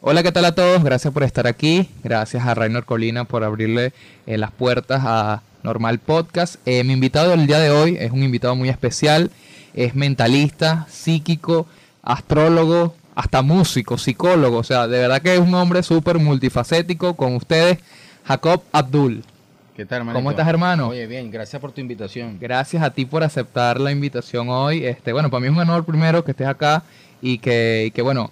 Hola, ¿qué tal a todos? Gracias por estar aquí. Gracias a Rainer Colina por abrirle eh, las puertas a Normal Podcast. Eh, mi invitado del día de hoy es un invitado muy especial. Es mentalista, psíquico, astrólogo, hasta músico, psicólogo. O sea, de verdad que es un hombre súper multifacético. Con ustedes, Jacob Abdul. ¿Qué tal, hermanito? ¿Cómo estás, hermano? Oye, bien, gracias por tu invitación. Gracias a ti por aceptar la invitación hoy. Este, bueno, para mí es un honor primero que estés acá y que, y que bueno,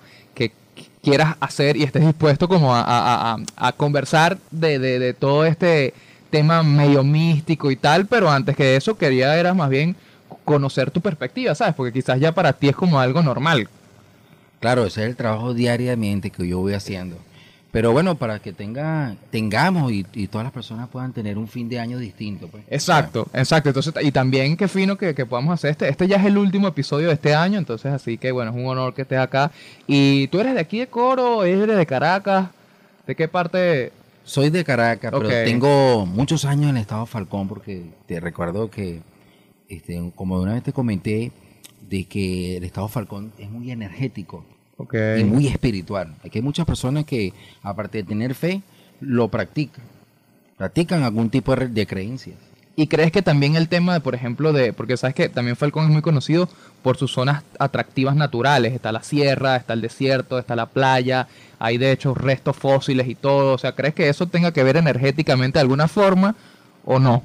quieras hacer y estés dispuesto como a, conversar de, de- de todo este tema medio místico y tal, pero antes que eso quería era más bien conocer tu perspectiva, ¿sabes? Porque quizás ya para ti es como algo normal. Claro, ese es el trabajo diariamente que yo voy haciendo. Pero bueno, para que tenga, tengamos y, y todas las personas puedan tener un fin de año distinto. Pues. Exacto, exacto. Entonces, y también qué fino que, que podamos hacer este. Este ya es el último episodio de este año, entonces así que bueno, es un honor que estés acá. Y tú eres de aquí de Coro, eres de Caracas, ¿de qué parte? Soy de Caracas, pero tengo muchos años en el estado Falcón porque te recuerdo que, este, como una vez te comenté, de que el estado Falcón es muy energético. Y muy espiritual. Aquí hay muchas personas que, aparte de tener fe, lo practican. Practican algún tipo de, de creencias. ¿Y crees que también el tema de, por ejemplo, de, porque sabes que también Falcón es muy conocido por sus zonas atractivas naturales, está la sierra, está el desierto, está la playa, hay de hecho restos fósiles y todo, o sea, ¿crees que eso tenga que ver energéticamente de alguna forma o no?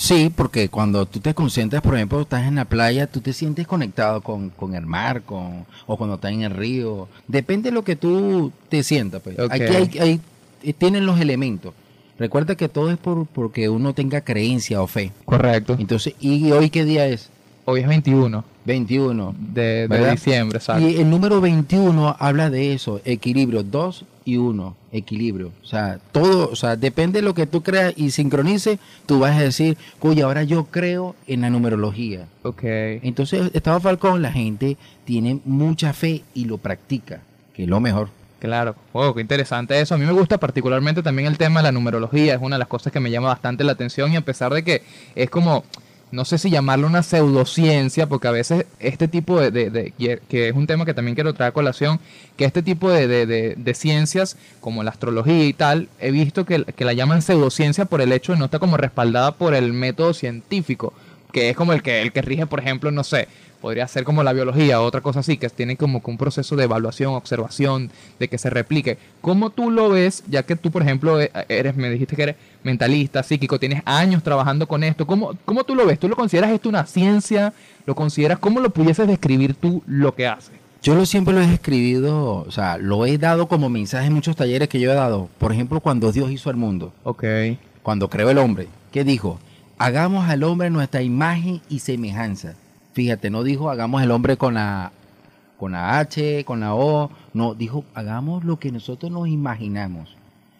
Sí, porque cuando tú te concentras, por ejemplo, estás en la playa, tú te sientes conectado con, con el mar, con, o cuando estás en el río. Depende de lo que tú te sientas. Pues. Aquí hay, hay- eh, tienen los elementos. Recuerda que todo es por porque uno tenga creencia o fe. Correcto. Entonces, ¿y hoy qué día es? Hoy es 21 21. de, de diciembre, exacto. Y el número 21 habla de eso, equilibrio, 2 y 1, equilibrio. O sea, todo, o sea, depende de lo que tú creas y sincronices, tú vas a decir, oye, ahora yo creo en la numerología. Ok. Entonces, Estado Falcón, la gente tiene mucha fe y lo practica, que es lo mejor. Claro, wow, qué interesante eso. A mí me gusta particularmente también el tema de la numerología, es una de las cosas que me llama bastante la atención y a pesar de que es como, no sé si llamarlo una pseudociencia, porque a veces este tipo de, que es un tema que también quiero traer a colación, que este tipo de- de ciencias como la astrología y tal, he visto que, que la llaman pseudociencia por el hecho de no estar como respaldada por el método científico, que es como el que, el que rige, por ejemplo, no sé, podría ser como la biología o otra cosa así, que tiene como que un proceso de evaluación, observación, de que se replique. ¿Cómo tú lo ves, ya que tú, por ejemplo, e- eres, me dijiste que eres mentalista, psíquico, tienes años trabajando con esto, ¿cómo, cómo tú lo ves? ¿Tú lo consideras esto una ciencia? ¿Lo consideras? ¿Cómo lo pudieses describir tú lo que haces? Yo lo siempre lo he escribido, o sea, lo he dado como mensaje en muchos talleres que yo he dado. Por ejemplo, cuando Dios hizo el mundo. Ok. cuando creó el hombre, ¿qué dijo? Hagamos al hombre nuestra imagen y semejanza. Fíjate, no dijo hagamos el hombre con la con la H, con la O, no, dijo hagamos lo que nosotros nos imaginamos.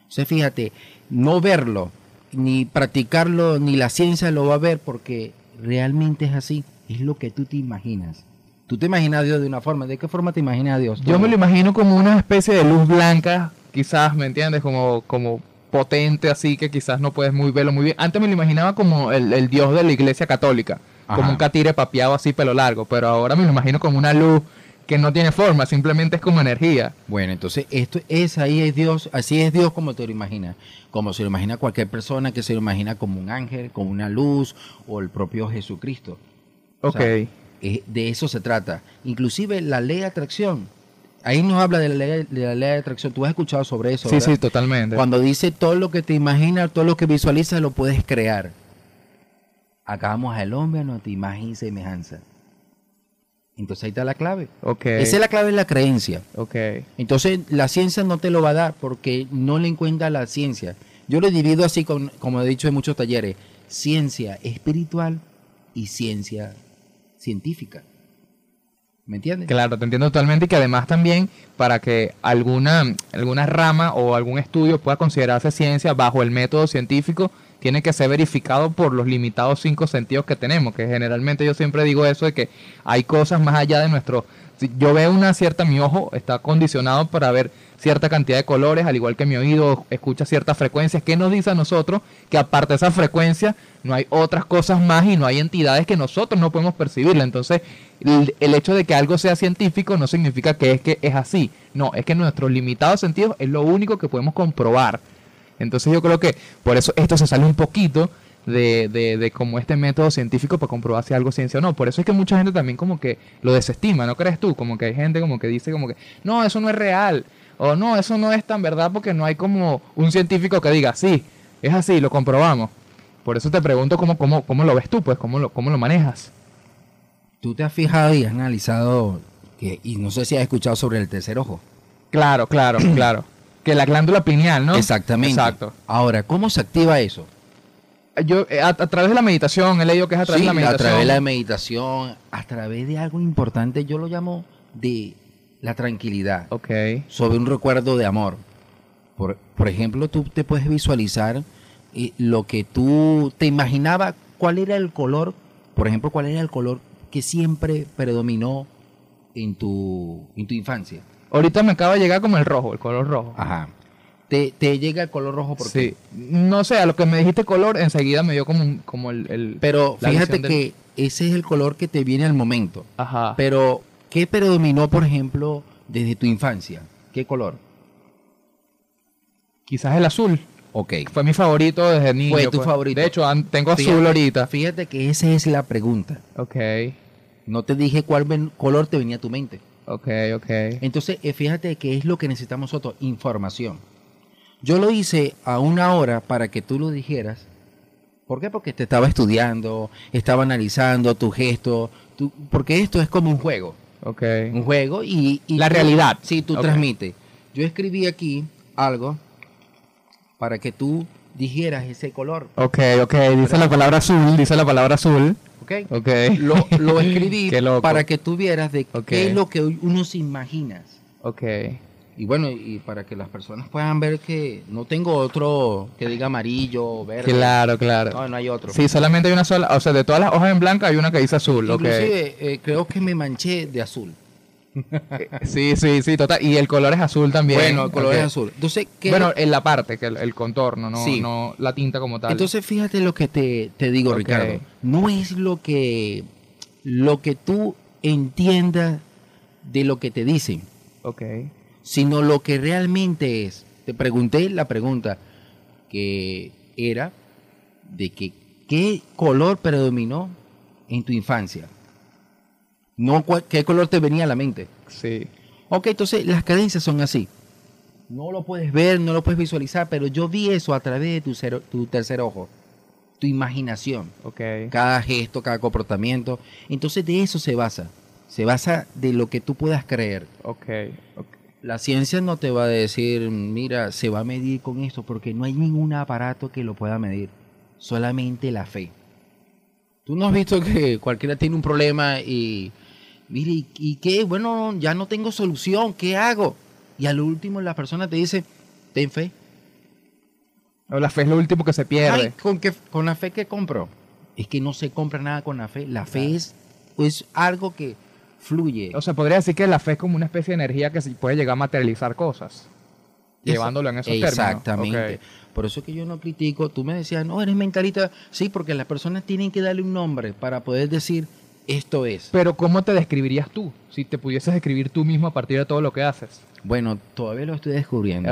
Sea, fíjate, no verlo, ni practicarlo, ni la ciencia lo va a ver porque realmente es así, es lo que tú te imaginas. Tú te imaginas a Dios de una forma, ¿de qué forma te imaginas a Dios? Yo me lo imagino como una especie de luz blanca, quizás, ¿me entiendes? Como, como potente así que quizás no puedes muy verlo muy bien. Antes me lo imaginaba como el, el dios de la iglesia católica, como un catire papiado así pelo largo, pero ahora me lo imagino como una luz que no tiene forma, simplemente es como energía. Bueno, entonces esto es ahí es Dios, así es Dios como te lo imaginas, como se lo imagina cualquier persona que se lo imagina como un ángel, como una luz o el propio Jesucristo. O Ok. sea, de eso se trata. Inclusive la ley de atracción. Ahí nos habla de la ley de, la ley de atracción. Tú has escuchado sobre eso. sí, ¿verdad? sí, totalmente. Cuando dice todo lo que te imaginas, todo lo que visualizas, lo puedes crear. Hagamos al hombre a nuestra imagen y semejanza. Entonces ahí está la clave. Esa es la clave de la creencia. Entonces, la ciencia no te lo va a dar porque no le encuentra la ciencia. Yo lo divido así, con, como he dicho en muchos talleres, ciencia espiritual y ciencia científica. ¿Me entiendes? Claro, te entiendo totalmente y que además también para que alguna, alguna rama o algún estudio pueda considerarse ciencia bajo el método científico, tiene que ser verificado por los limitados cinco sentidos que tenemos, que generalmente yo siempre digo eso de que hay cosas más allá de nuestro... si yo veo una cierta, mi ojo está condicionado para ver cierta cantidad de colores, al igual que mi oído escucha ciertas frecuencias. ¿Qué nos dice a nosotros? Que aparte de esa frecuencia, no hay otras cosas más y no hay entidades que nosotros no podemos percibirla. Entonces, el, el hecho de que algo sea científico no significa que es que es así. No, es que nuestros limitados sentidos es lo único que podemos comprobar. Entonces yo creo que por eso esto se sale un poquito de, de, de como este método científico para comprobar si algo es ciencia o no. Por eso es que mucha gente también como que lo desestima, ¿no crees tú? Como que hay gente como que dice como que, no, eso no es real. O no, eso no es tan verdad porque no hay como un científico que diga, sí, es así, lo comprobamos. Por eso te pregunto cómo, cómo, cómo lo ves tú, pues, cómo lo, cómo lo manejas. Tú te has fijado y has analizado, que, y no sé si has escuchado sobre el tercer ojo. Claro, claro, claro. Que la glándula pineal, ¿no? Exactamente. Exacto. Ahora, ¿cómo se activa eso? Yo, eh, a, a través de la meditación, he leído que es a través Sí, de la meditación. a través de la meditación, a través de algo importante, yo lo llamo de la tranquilidad, Ok, sobre un recuerdo de amor. Por, por ejemplo, tú te puedes visualizar eh, lo que tú te imaginaba, cuál era el color, por ejemplo, cuál era el color que siempre predominó en tu, en tu infancia. Ahorita me acaba de llegar como el rojo, el color rojo. Ajá. Te, te llega el color rojo porque Sí, no sé, a lo que me dijiste color, enseguida me dio como, un- como el, el- Pero fíjate del- que ese es el color que te viene al momento. Ajá. Pero, ¿qué predominó, por ejemplo, desde tu infancia? ¿Qué color? Quizás el azul. Ok. Fue mi favorito desde niño. Fue tu pues. favorito. De hecho, tengo azul Fíjate- ahorita. Fíjate que esa es la pregunta. Ok, No te dije cuál color te venía a tu mente. Ok, ok. Entonces, eh, fíjate que es lo que necesitamos nosotros, información. Yo lo hice a una hora para que tú lo dijeras. ¿Por qué? Porque te estaba estudiando, estaba analizando tu gesto, tu- porque esto es como un juego. Ok. Un juego y... y La tú- realidad. Sí, tú transmites. Yo escribí aquí algo para que tú dijeras ese color. Ok, ok. Dice la palabra azul, dice la palabra azul. ¿Ok? Ok. Lo, lo escribí para que tú vieras de Ok. qué es lo que uno se imagina. Ok. Y bueno, y para que las personas puedan ver que no tengo otro que diga amarillo o verde. Claro, claro. No, no hay otro. Sí, solamente hay una sola, o sea, de todas las hojas en blanca hay una que dice azul. Inclusive eh, creo que me manché de azul. Sí, sí, sí, total. Y el color es azul también. bueno, el color es azul. Entonces, ¿qué Bueno, en la parte, que el, el contorno, no, Sí. no la tinta como tal. Entonces, fíjate lo que te, te digo. Ricardo. No es lo que, lo que tú entiendas de lo que te dicen, ok. sino lo que realmente es. Te pregunté la pregunta que era de que qué color predominó en tu infancia. No qué color te venía a la mente. Sí. Ok, entonces las cadencias son así. No lo puedes ver, no lo puedes visualizar, pero yo vi eso a través de tu, cero- tu tercer ojo, tu imaginación, Ok. cada gesto, cada comportamiento. Entonces de eso se basa. Se basa de lo que tú puedas creer. Ok. ok. La ciencia no te va a decir, mira, se va a medir con esto, porque no hay ningún aparato que lo pueda medir. Solamente la fe. Tú no has visto que cualquiera tiene un problema y, mire, ¿y, y qué? Bueno, ya no tengo solución, ¿qué hago? Y al último la persona te dice, ten fe. No, La fe es lo último que se pierde. Ay, ¿con, qué, ¿Con la fe que compro? Es que no se compra nada con la fe. La fe es pues, algo que fluye. O sea, podría decir que la fe es como una especie de energía que puede llegar a materializar cosas. Llevándolo en esos términos. Exactamente. Por eso es que yo no critico. Tú me decías, no, eres mentalista. Sí, porque las personas tienen que darle un nombre para poder decir esto es. Pero ¿cómo te describirías tú? Si te pudieses describir tú mismo a partir de todo lo que haces. Bueno, todavía lo estoy descubriendo.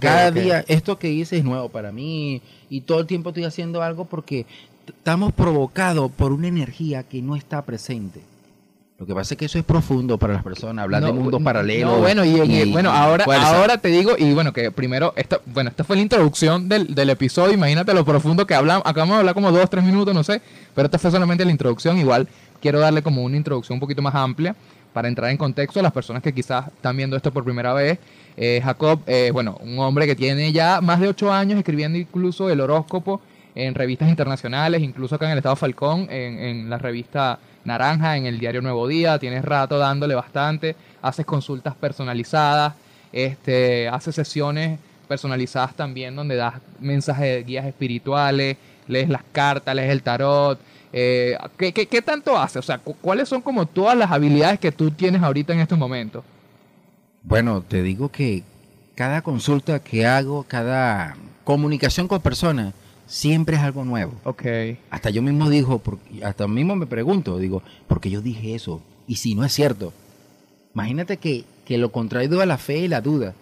Cada día, esto que hice es nuevo para mí. Y todo el tiempo estoy haciendo algo porque estamos provocados por una energía que no está presente. Lo que pasa es que eso es profundo para las personas, hablar de No, mundos no, paralelos. y, y- bueno, ahora, fuerza. ahora te digo, y bueno, que primero, esta, bueno, esta fue la introducción del, del episodio, imagínate lo profundo que hablamos, acabamos de hablar como dos, tres minutos, no sé, pero esta fue solamente la introducción, igual quiero darle como una introducción un poquito más amplia para entrar en contexto a las personas que quizás están viendo esto por primera vez. Eh, Jacob, eh, bueno, un hombre que tiene ya más de ocho años escribiendo incluso el horóscopo en revistas internacionales, incluso acá en el Estado Falcón, en, en la revista Naranja, en el diario Nuevo Día, tienes rato dándole bastante, haces consultas personalizadas, este, haces sesiones personalizadas también donde das mensajes de guías espirituales, lees las cartas, lees el tarot. Eh, ¿qué, qué, qué tanto haces? O sea, cu- ¿cuáles son como todas las habilidades que tú tienes ahorita en estos momentos? Bueno, te digo que cada consulta que hago, cada comunicación con personas, siempre es algo nuevo. Ok. Hasta yo mismo digo, hasta mismo me pregunto, digo, ¿por qué yo dije eso? Y si no es cierto, imagínate que, que lo contrario a la fe y la duda.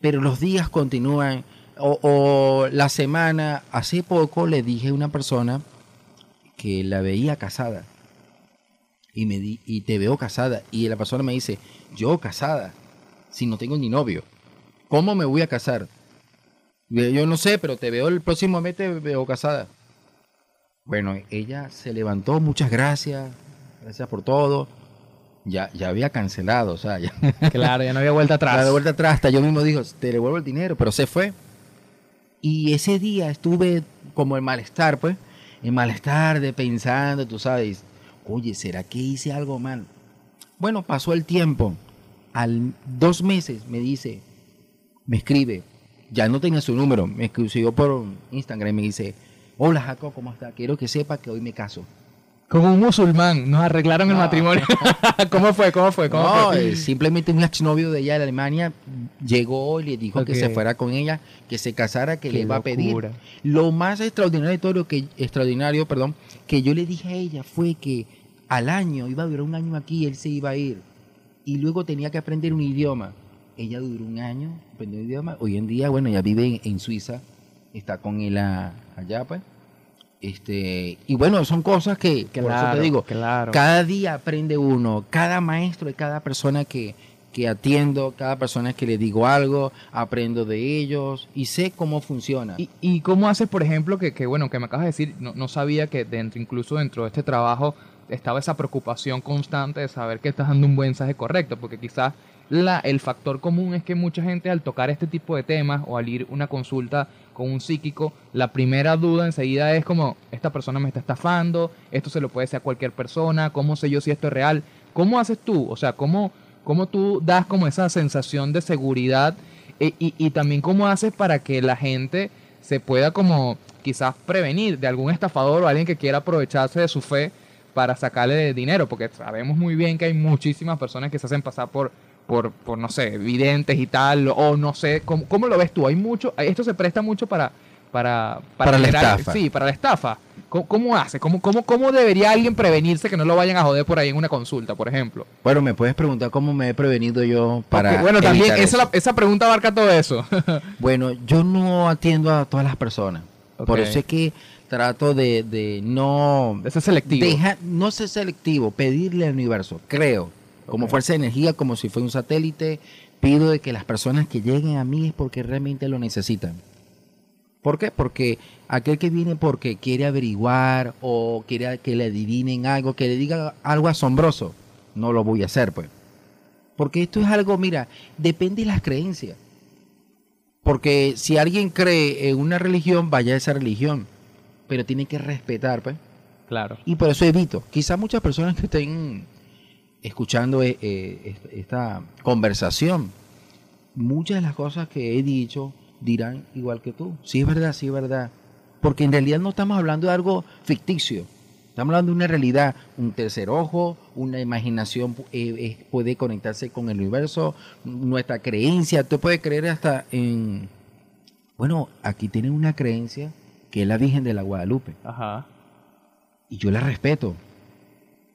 Pero los días continúan, o, o la semana, hace poco le dije a una persona que la veía casada. Y, me di, y te veo casada. Y la persona me dice, yo casada, si no tengo ni novio. ¿Cómo me voy a casar? Yo no sé, pero te veo el próximo mes, te veo casada. Bueno, ella se levantó, muchas gracias, gracias por todo. Ya, ya había cancelado, o sea, ya, Claro, ya no había vuelta atrás. de vuelta atrás, hasta yo mismo dijo, te devuelvo el dinero, pero se fue. Y ese día estuve como en malestar, pues, en malestar de pensando, tú sabes, oye, ¿será que hice algo mal? Bueno, pasó el tiempo. Al dos meses me dice, me escribe, ya no tenía su número, me escribió por Instagram y me dice, hola Jacob, ¿cómo está? Quiero que sepa que hoy me caso. Como un musulmán, nos arreglaron el matrimonio. ¿Cómo fue? ¿Cómo fue? ¿Cómo No, fue? eh, simplemente un exnovio de ella de Alemania llegó y le dijo que se fuera con ella, que se casara, que Qué le iba a pedir. Lo más extraordinario de todo lo que extraordinario, perdón, que yo le dije a ella fue que al año iba a durar un año aquí, él se iba a ir y luego tenía que aprender un idioma. Ella duró un año aprendió un idioma. Hoy en día, bueno, ella vive en, en Suiza, está con él a- allá, pues. Este, y bueno, son cosas que, por eso Claro, te digo, claro. cada día aprende uno, cada maestro y cada persona que, que atiendo, cada persona que le digo algo, aprendo de ellos y sé cómo funciona. ¿Y, y cómo haces, por ejemplo, que, que, bueno, que me acabas de decir, no, no sabía que dentro, incluso dentro de este trabajo estaba esa preocupación constante de saber que estás dando un buen mensaje correcto, porque quizás la, el factor común es que mucha gente al tocar este tipo de temas o al ir una consulta con un psíquico, la primera duda enseguida es como, esta persona me está estafando, esto se lo puede decir a cualquier persona, ¿cómo sé yo si esto es real? ¿Cómo haces tú? O sea, ¿cómo, cómo tú das como esa sensación de seguridad e- y, y también cómo haces para que la gente se pueda como quizás prevenir de algún estafador o alguien que quiera aprovecharse de su fe para sacarle dinero, porque sabemos muy bien que hay muchísimas personas que se hacen pasar por, por, por no sé, videntes y tal, o no sé, ¿cómo, cómo lo ves tú? Hay mucho, esto se presta mucho para... Para, Para la generar- estafa. Sí, para la estafa. ¿Cómo, cómo hace? ¿Cómo, cómo, ¿Cómo debería alguien prevenirse que no lo vayan a joder por ahí en una consulta, por ejemplo? Bueno, me puedes preguntar cómo me he prevenido yo para. Bueno, también esa, la- esa pregunta abarca todo eso. Bueno, yo no atiendo a todas las personas. Por eso es que trato de, de no. de ser selectivo. deja- no ser selectivo, pedirle al universo, creo, como fuerza de energía, como si fuera un satélite, pido de que las personas que lleguen a mí es porque realmente lo necesitan. ¿Por qué? Porque aquel que viene porque quiere averiguar o quiere que le adivinen algo, que le diga algo asombroso, no lo voy a hacer, pues. Porque esto es algo, mira, depende de las creencias. Porque si alguien cree en una religión, vaya a esa religión. Pero tiene que respetar, pues. Claro. Y por eso evito. Quizás muchas personas que estén escuchando eh, eh, est- esta conversación, muchas de las cosas que he dicho dirán igual que tú. Sí es verdad, sí es verdad. Porque en realidad no estamos hablando de algo ficticio. Estamos hablando de una realidad, un tercer ojo, una imaginación eh, puede conectarse con el universo, nuestra creencia. Tú puedes creer hasta en... Bueno, aquí tienen una creencia que es la Virgen de la Guadalupe Ajá. y yo la respeto.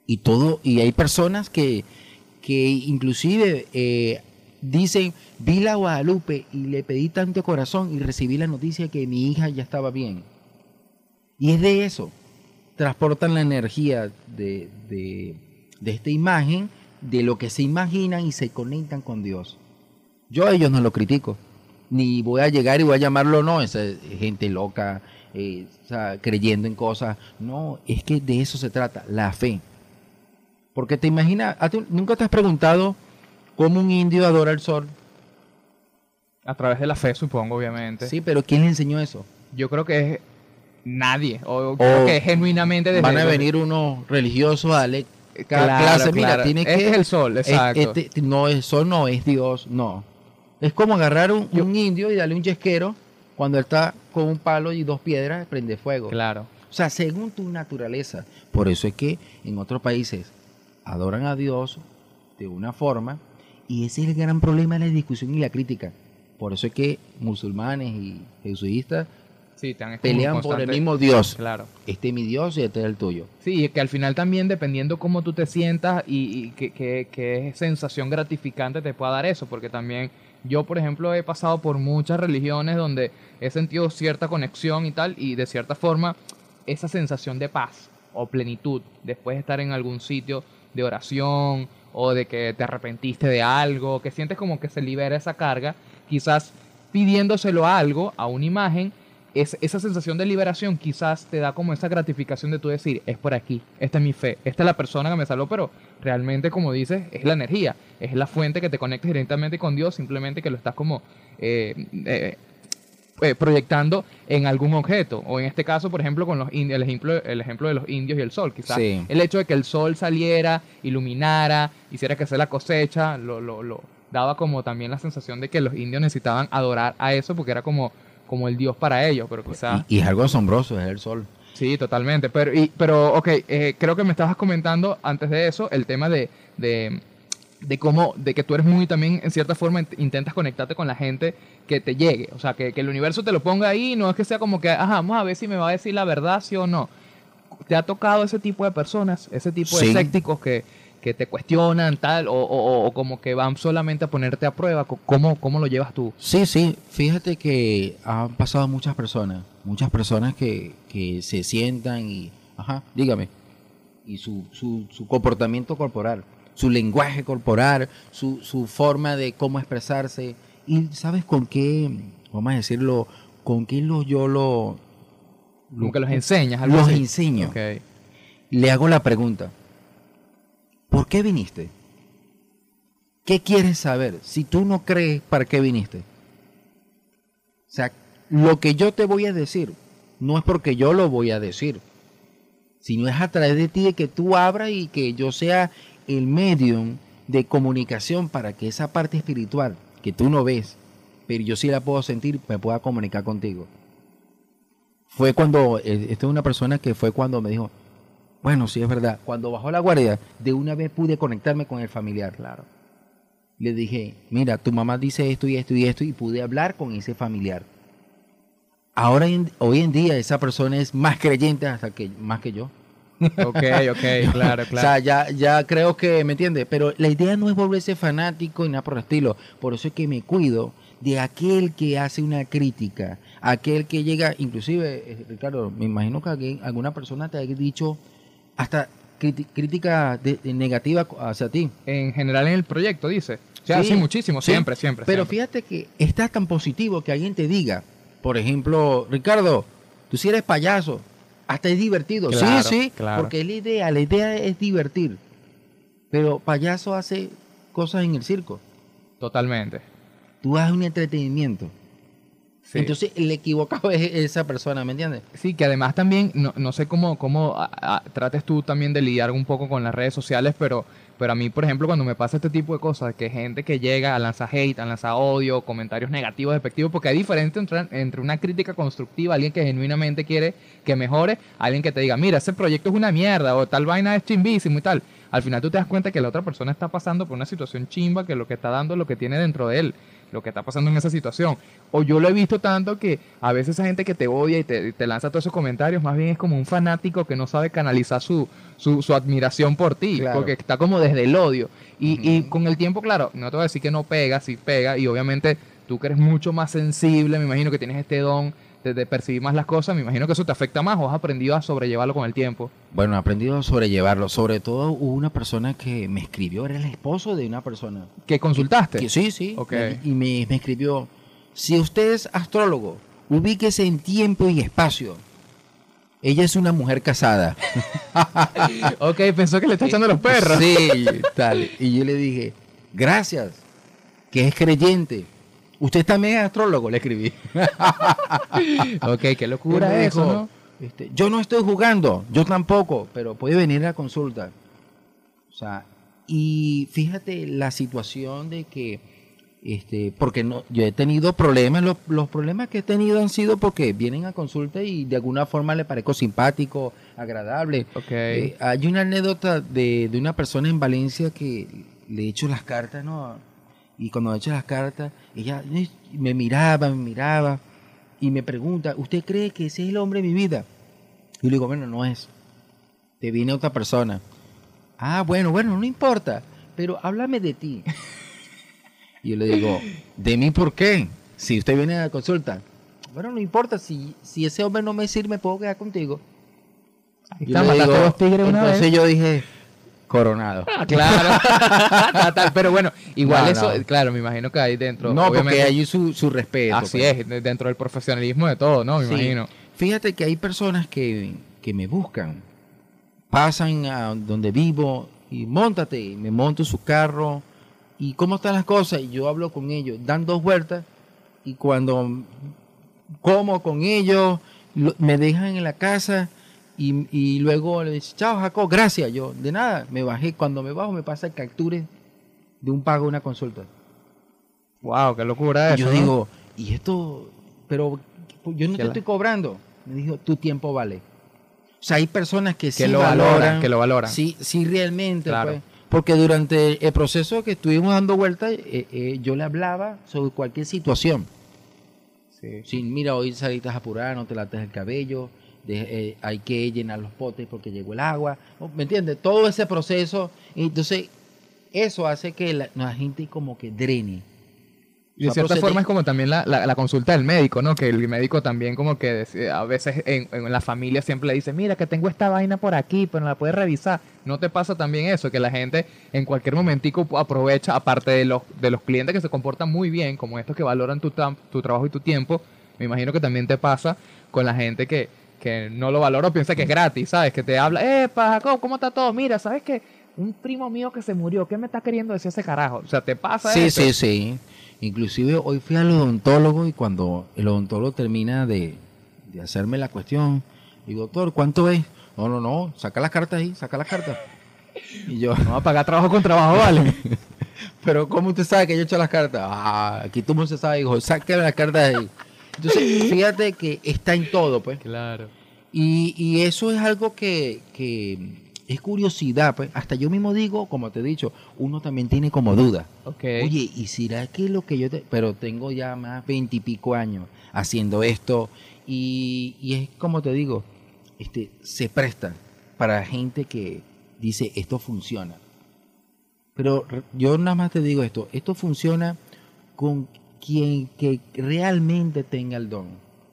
Y todo, y hay personas que, que inclusive eh, dicen, vi la Guadalupe y le pedí tanto corazón y recibí la noticia que mi hija ya estaba bien. Y es de eso. Transportan la energía de, de, de esta imagen, de lo que se imaginan y se conectan con Dios. Yo a ellos no lo critico. Ni voy a llegar y voy a llamarlo, no, esa es gente loca, eh, creyendo en cosas. No, es que de eso se trata, la fe. Porque te imaginas, ¿a ti ¿nunca te has preguntado cómo un indio adora el sol? A través de la fe, supongo, obviamente. Sí, pero ¿quién le enseñó eso? Yo creo que es nadie. O creo que es genuinamente desde Van a venir unos religiosos a darle cada Claro, clase. Mira, claro. tiene Este que. es el sol, es- exacto. este- no, eso no es Dios, no. Es como agarrar un, un indio y darle un yesquero cuando él está con un palo y dos piedras, prende fuego. Claro. O sea, según tu naturaleza. Por eso es que en otros países adoran a Dios de una forma Y ese es el gran problema de la discusión y la crítica. Por eso es que musulmanes y jesuitas Sí, pelean por el mismo Dios. Claro. Este es mi Dios y este es el tuyo. Sí, y que al final también dependiendo cómo tú te sientas y, y qué, qué- qué sensación gratificante te pueda dar eso, porque también yo, por ejemplo, he pasado por muchas religiones donde he sentido cierta conexión y tal, y de cierta forma esa sensación de paz o plenitud después de estar en algún sitio de oración o de que te arrepentiste de algo, que sientes como que se libera esa carga, quizás pidiéndoselo a algo, a una imagen, es, esa sensación de liberación quizás te da como esa gratificación de tú decir, es por aquí, esta es mi fe, esta es la persona que me salvó, pero realmente, como dices, es la energía, es la fuente que te conecta directamente con Dios, simplemente que lo estás como eh, eh, eh, proyectando en algún objeto, o en este caso, por ejemplo, con los el ejemplo, el ejemplo de los indios y el sol, quizás Sí. el hecho de que el sol saliera, iluminara, hiciera que sea la cosecha, lo, lo, lo daba como también la sensación de que los indios necesitaban adorar a eso porque era como, como el dios para ellos, pero quizás... Y, y es algo asombroso, es el sol. Sí, totalmente. Pero, y, pero ok, eh, creo que me estabas comentando antes de eso el tema de, de, de cómo, de que tú eres muy también, en cierta forma, int- intentas conectarte con la gente que te llegue. O sea, que, que el universo te lo ponga ahí, no es que sea como que, ajá, vamos a ver si me va a decir la verdad, sí o no. ¿Te ha tocado ese tipo de personas, ese tipo de escépticos que, que te cuestionan, tal, o, o- o como que van solamente a ponerte a prueba? ¿Cómo, cómo lo llevas tú? Sí, sí, fíjate que han pasado muchas personas, muchas personas que, que se sientan y, ajá, dígame, y su, su, su comportamiento corporal, su lenguaje corporal, su, su forma de cómo expresarse, y sabes con qué, vamos a decirlo, con qué lo, yo lo, Como que los enseñas. algo los así. enseño. Le hago la pregunta, ¿por qué viniste? ¿Qué quieres saber? Si tú no crees, ¿para qué viniste? O sea, lo que yo te voy a decir no es porque yo lo voy a decir, sino es a través de ti de que tú abras y que yo sea el medium de comunicación para que esa parte espiritual que tú no ves, pero yo sí la puedo sentir, me pueda comunicar contigo. Fue cuando, eh, esta es una persona que fue cuando me dijo, bueno, sí es verdad, cuando bajó la guardia, de una vez pude conectarme con el familiar. Claro. Le dije, mira, tu mamá dice esto y esto y esto, y pude hablar con ese familiar. Ahora, hoy en día, esa persona es más creyente hasta que, más que yo. Ok, ok, claro, O sea, claro. ya, ya creo que, ¿me entiendes? Pero la idea no es volverse fanático y nada por el estilo. Por eso es que me cuido de aquel que hace una crítica, aquel que llega, inclusive, eh, Ricardo, me imagino que alguien- alguna persona te ha dicho hasta crítica de- de negativa hacia ti. En general en el proyecto, dice. O sea, Sí, sí, muchísimo, sí. siempre, siempre. Pero siempre. fíjate que está tan positivo que alguien te diga, por ejemplo, Ricardo, tú sí eres payaso, hasta es divertido. Claro, sí, sí, claro. porque es la idea, la idea es divertir. Pero payaso hace cosas en el circo. Totalmente. Tú haces un entretenimiento. Sí. Entonces, el equivocado es esa persona, ¿me entiendes? Sí, que además también, no, no sé cómo, cómo a- a- trates tú también de lidiar un poco con las redes sociales, pero, pero a mí, por ejemplo, cuando me pasa este tipo de cosas, que gente que llega a lanzar hate, a lanzar odio, comentarios negativos, despectivos, porque hay diferencia entre, entre una crítica constructiva, alguien que genuinamente quiere que mejore, alguien que te diga, mira, ese proyecto es una mierda, o tal vaina es chimbísimo y tal. Al final tú te das cuenta que la otra persona está pasando por una situación chimba, que lo que está dando es lo que tiene dentro de él, lo que está pasando en esa situación. O yo lo he visto tanto que a veces esa gente que te odia y te, lanza todos esos comentarios, más bien es como un fanático que no sabe canalizar su, su, su admiración por ti, Claro. porque está como desde el odio. Y, y con el tiempo, claro, no te voy a decir que no pega, sí pega, y obviamente tú que eres mucho más sensible, me imagino que tienes este don de, de percibir más las cosas, me imagino que eso te afecta más o has aprendido a sobrellevarlo con el tiempo. Bueno, he aprendido a sobrellevarlo. Sobre todo hubo una persona que me escribió, era el esposo de una persona. ¿Que consultaste? Que sí, sí. Ok. Y me, me escribió, si usted es astrólogo, ubíquese en tiempo y espacio. Ella es una mujer casada. ok, pensó que le está echando los perros. Sí, tal. Y yo le dije, gracias, que es creyente. Usted también es astrólogo, le escribí. ok, qué locura eso, dijo, ¿no? este, yo no estoy jugando, yo tampoco, pero puede venir a la consulta. O sea, y fíjate la situación de que, este, porque no, yo he tenido problemas, los, los problemas que he tenido han sido porque vienen a consulta y de alguna forma le parezco simpático, agradable. Ok. Eh, hay una anécdota de, de una persona en Valencia que le he hecho las cartas, ¿no? Y cuando eché las cartas, ella me miraba, me miraba y me pregunta, ¿usted cree que ese es el hombre de mi vida? Y le digo, bueno, no es. Te viene otra persona. Ah, bueno, bueno, no importa, pero háblame de ti. Y yo le digo, ¿de mí por qué? Si usted viene a la consulta. Bueno, no importa, si, si ese hombre no me sirve, me puedo quedar contigo. Ahí Yo está, le mataste digo, dos tigres una entonces vez. yo dije, coronado. Ah, claro. Pero bueno, igual No, eso, no. claro, me imagino que hay dentro. no, porque obviamente, hay su, su respeto. Así pues. es, de- dentro del profesionalismo de todo, ¿no? Me Sí. imagino. Fíjate que hay personas que, que me buscan, pasan a donde vivo y montate, me monto en su carro y cómo están las cosas y yo hablo con ellos, dan dos vueltas y cuando como con ellos lo- me dejan en la casa y, y luego le dicen, chao Jacob, gracias, yo de nada, me bajé, cuando me bajo me pasa capture de un pago una consulta. Wow, qué locura Y eso. yo ¿no? digo, y esto, pero yo no te la- estoy cobrando. Me dijo, tu tiempo vale. O sea, hay personas que, que sí lo valoran, valoran, que lo valoran. Sí, sí, realmente. Claro. pues. porque durante el proceso que estuvimos dando vueltas, eh, eh, yo le hablaba sobre cualquier situación. Sí. Sí, mira, hoy saliste apurada, no te lates el cabello, de- eh, hay que llenar los potes porque llegó el agua. ¿Me entiendes? Todo ese proceso. Entonces, eso hace que la, la gente como que drene. Y de cierta forma es como también la, la- la consulta del médico, ¿no? Que el médico también como que dec- a veces en, en la familia siempre le dice, mira que tengo esta vaina por aquí, pero no la puedes revisar. ¿No te pasa también eso? Que la gente en cualquier momentico aprovecha, aparte de los, de los clientes que se comportan muy bien, como estos que valoran tu, tu trabajo y tu tiempo, me imagino que también te pasa con la gente que, que no lo valora o piensa que es gratis, ¿sabes? Que te habla, eh, Jacob, ¿cómo está todo? Mira, ¿sabes qué? Un primo mío que se murió, ¿qué me está queriendo decir ese carajo? O sea, ¿te pasa Sí, eso? sí, sí. Inclusive hoy fui al odontólogo y cuando el odontólogo termina de, de hacerme la cuestión, digo, doctor, ¿cuánto es? No, no, no, saca las cartas ahí, saca las cartas. Y yo, No va a pagar trabajo con trabajo, vale. pero ¿cómo usted sabe que yo he hecho las cartas? Ah, aquí todo el mundo se sabe, dijo, sáqueme las cartas ahí. Entonces, fíjate que está en todo, pues. Claro. Y, y eso es algo que, que es curiosidad, pues. Hasta yo mismo digo, como te he dicho, uno también tiene como duda. Ok. Oye, ¿y será que lo que yo te... Pero tengo ya más veintipico años haciendo esto y, y es como te digo, este, se presta para gente que dice esto funciona. Pero yo nada más te digo esto, esto funciona con quien que realmente tenga el don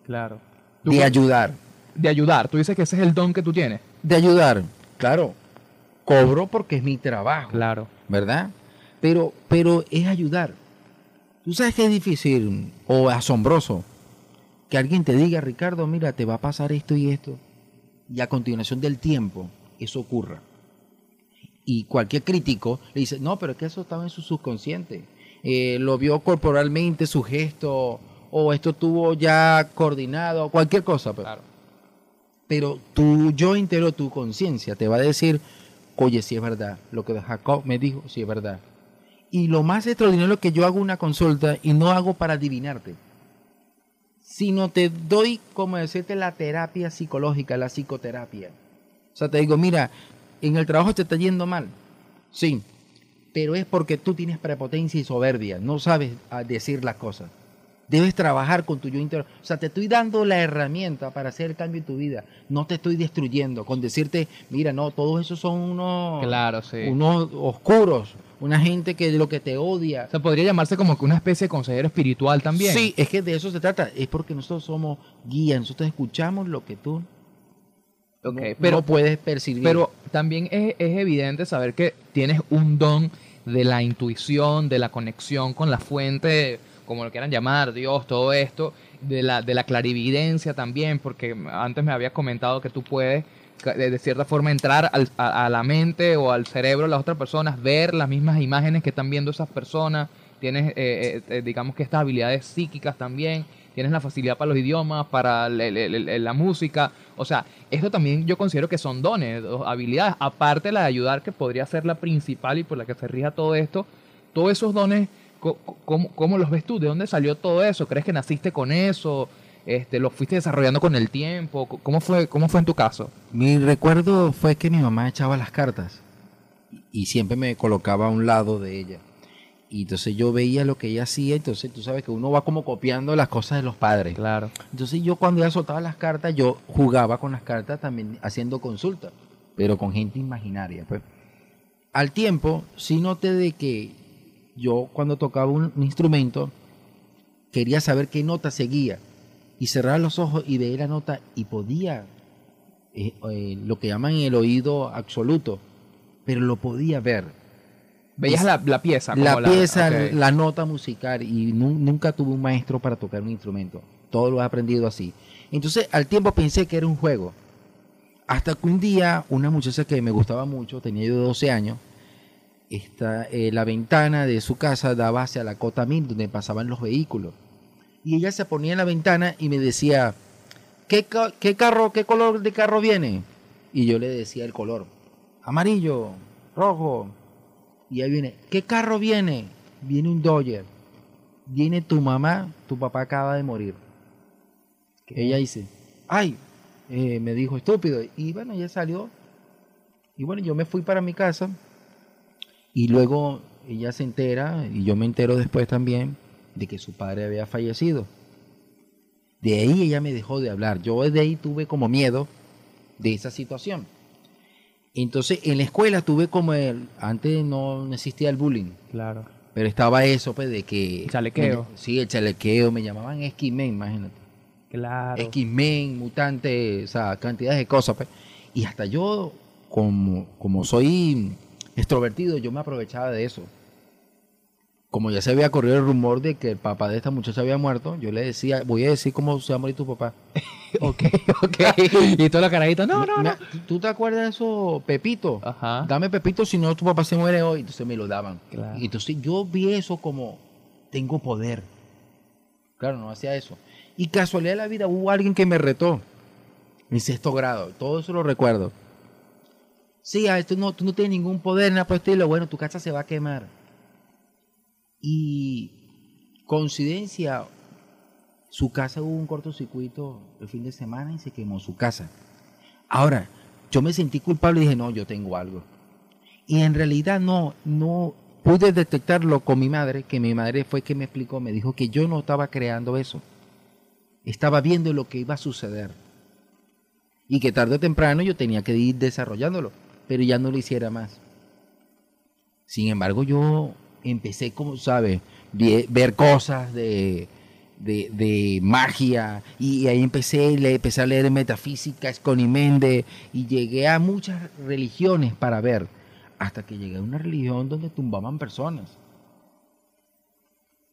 claro. Tú de ayudar. de ayudar. Tú dices que ese es el don que tú tienes. De ayudar, claro, cobro porque es mi trabajo. Claro. ¿verdad? Pero, pero es ayudar. Tú sabes que es difícil o asombroso que alguien te diga, Ricardo, mira, te va a pasar esto y esto, y a continuación del tiempo eso ocurra. Y cualquier crítico le dice, no, pero es que eso estaba en su subconsciente. Eh, lo vio corporalmente, su gesto, o esto estuvo ya coordinado, cualquier cosa. pues. Claro. Pero tu yo interior, tu conciencia, te va a decir, oye, si es verdad, lo que Jacob me dijo, si es verdad. Y lo más extraordinario es que yo hago una consulta y no hago para adivinarte, sino te doy, como decirte, la terapia psicológica, la psicoterapia. O sea, te digo, mira, en el trabajo te está yendo mal. Sí, pero es porque tú tienes prepotencia y soberbia, no sabes ah, decir las cosas. Debes trabajar con tu yo interior. O sea, te estoy dando la herramienta para hacer el cambio en tu vida. No te estoy destruyendo con decirte, mira, no, todos esos son unos, Claro, sí. unos oscuros, una gente que lo que te odia. O sea, podría llamarse como que una especie de consejero espiritual también. Sí, es que de eso se trata. Es porque nosotros somos guías, nosotros escuchamos lo que tú Ok, no, pero, no puedes percibir. pero también es, es evidente saber que tienes un don de la intuición, de la conexión con la fuente, como lo quieran llamar, Dios, todo esto, de la, de la clarividencia también, porque antes me habías comentado que tú puedes de cierta forma entrar al- a, a la mente o al cerebro de las otras personas, ver las mismas imágenes que están viendo esas personas, tienes, eh, eh, eh, digamos que estas habilidades psíquicas también, tienes la facilidad para los idiomas, para la música, o sea, esto también yo considero que son dones, habilidades, aparte de la de ayudar, que podría ser la principal y por la que se rija todo esto, todos esos dones, ¿cómo, cómo los ves tú? ¿De dónde salió todo eso? ¿Crees que naciste con eso? Este, ¿Lo fuiste desarrollando con el tiempo? ¿Cómo fue, cómo fue en tu caso? Mi recuerdo fue que mi mamá echaba las cartas y siempre me colocaba a un lado de ella. Y entonces yo veía lo que ella hacía, entonces tú sabes que uno va como copiando las cosas de los padres. Claro. Entonces yo cuando ella soltaba las cartas, yo jugaba con las cartas también haciendo consultas, pero con gente imaginaria. Pues. Al tiempo, sí noté de que yo cuando tocaba un, instrumento, quería saber qué nota seguía. Y cerraba los ojos y veía la nota y podía, eh, eh, lo que llaman el oído absoluto, pero lo podía ver. Veías Es- la, la pieza. La pieza, la nota musical y nu- nunca tuve un maestro para tocar un instrumento. Todo lo he aprendido así. Entonces al tiempo pensé que era un juego. Hasta que un día una muchacha que me gustaba mucho, tenía yo 12 años, esta, eh, la ventana de su casa daba hacia la cota mil donde pasaban los vehículos. Y ella se ponía en la ventana y me decía, ¿qué, qué carro, qué color de carro viene? Y yo le decía el color, amarillo, rojo. Y ahí viene, ¿qué carro viene? Viene un Dodge. Viene tu mamá, tu papá acaba de morir. Ella dice, ay, eh, me dijo estúpido. Y bueno, ella salió. Y bueno, yo me fui para mi casa. Y luego ella se entera, y yo me entero después también, de que su padre había fallecido. De ahí ella me dejó de hablar. Yo de ahí tuve como miedo de esa situación. Entonces, en la escuela tuve como el, antes no existía el bullying, Claro. pero estaba eso, pues, de que... Chalequeo. Sí, el chalequeo, me llamaban esquimen, imagínate. Claro. X-Men, mutante, o sea, cantidades de cosas. pues. Y hasta yo, como, como soy extrovertido, yo me aprovechaba de eso. Como ya se había corrido el rumor de que el papá de esta muchacha había muerto, yo le decía, voy a decir cómo se va a morir tu papá. ok, ok. y todos los carajitos, no, no, no. ¿tú- ¿Tú te acuerdas de eso, Pepito? Ajá. Dame Pepito, si no tu papá se muere hoy. Entonces me lo daban. Claro. Y entonces yo vi eso como, tengo poder. Claro, no hacía eso. Y casualidad de la vida, hubo alguien que me retó en sexto grado. Todo eso lo recuerdo. Sí, ah, tú no, tú no tienes ningún poder, nada por el estilo. Bueno, tu casa se va a quemar. Y coincidencia, su casa hubo un cortocircuito el fin de semana y se quemó su casa. Ahora, yo me sentí culpable y dije, no, yo tengo algo. Y en realidad no, no pude detectarlo con mi madre, que mi madre fue que me explicó, me dijo que yo no estaba creando eso. Estaba viendo lo que iba a suceder. Y que tarde o temprano yo tenía que ir desarrollándolo, pero ya no lo hiciera más. Sin embargo, yo empecé, como sabes, vie- ver cosas de, de, de magia y ahí empecé, le, a leer metafísica, Esconimende y llegué a muchas religiones para ver, hasta que llegué a una religión donde tumbaban personas.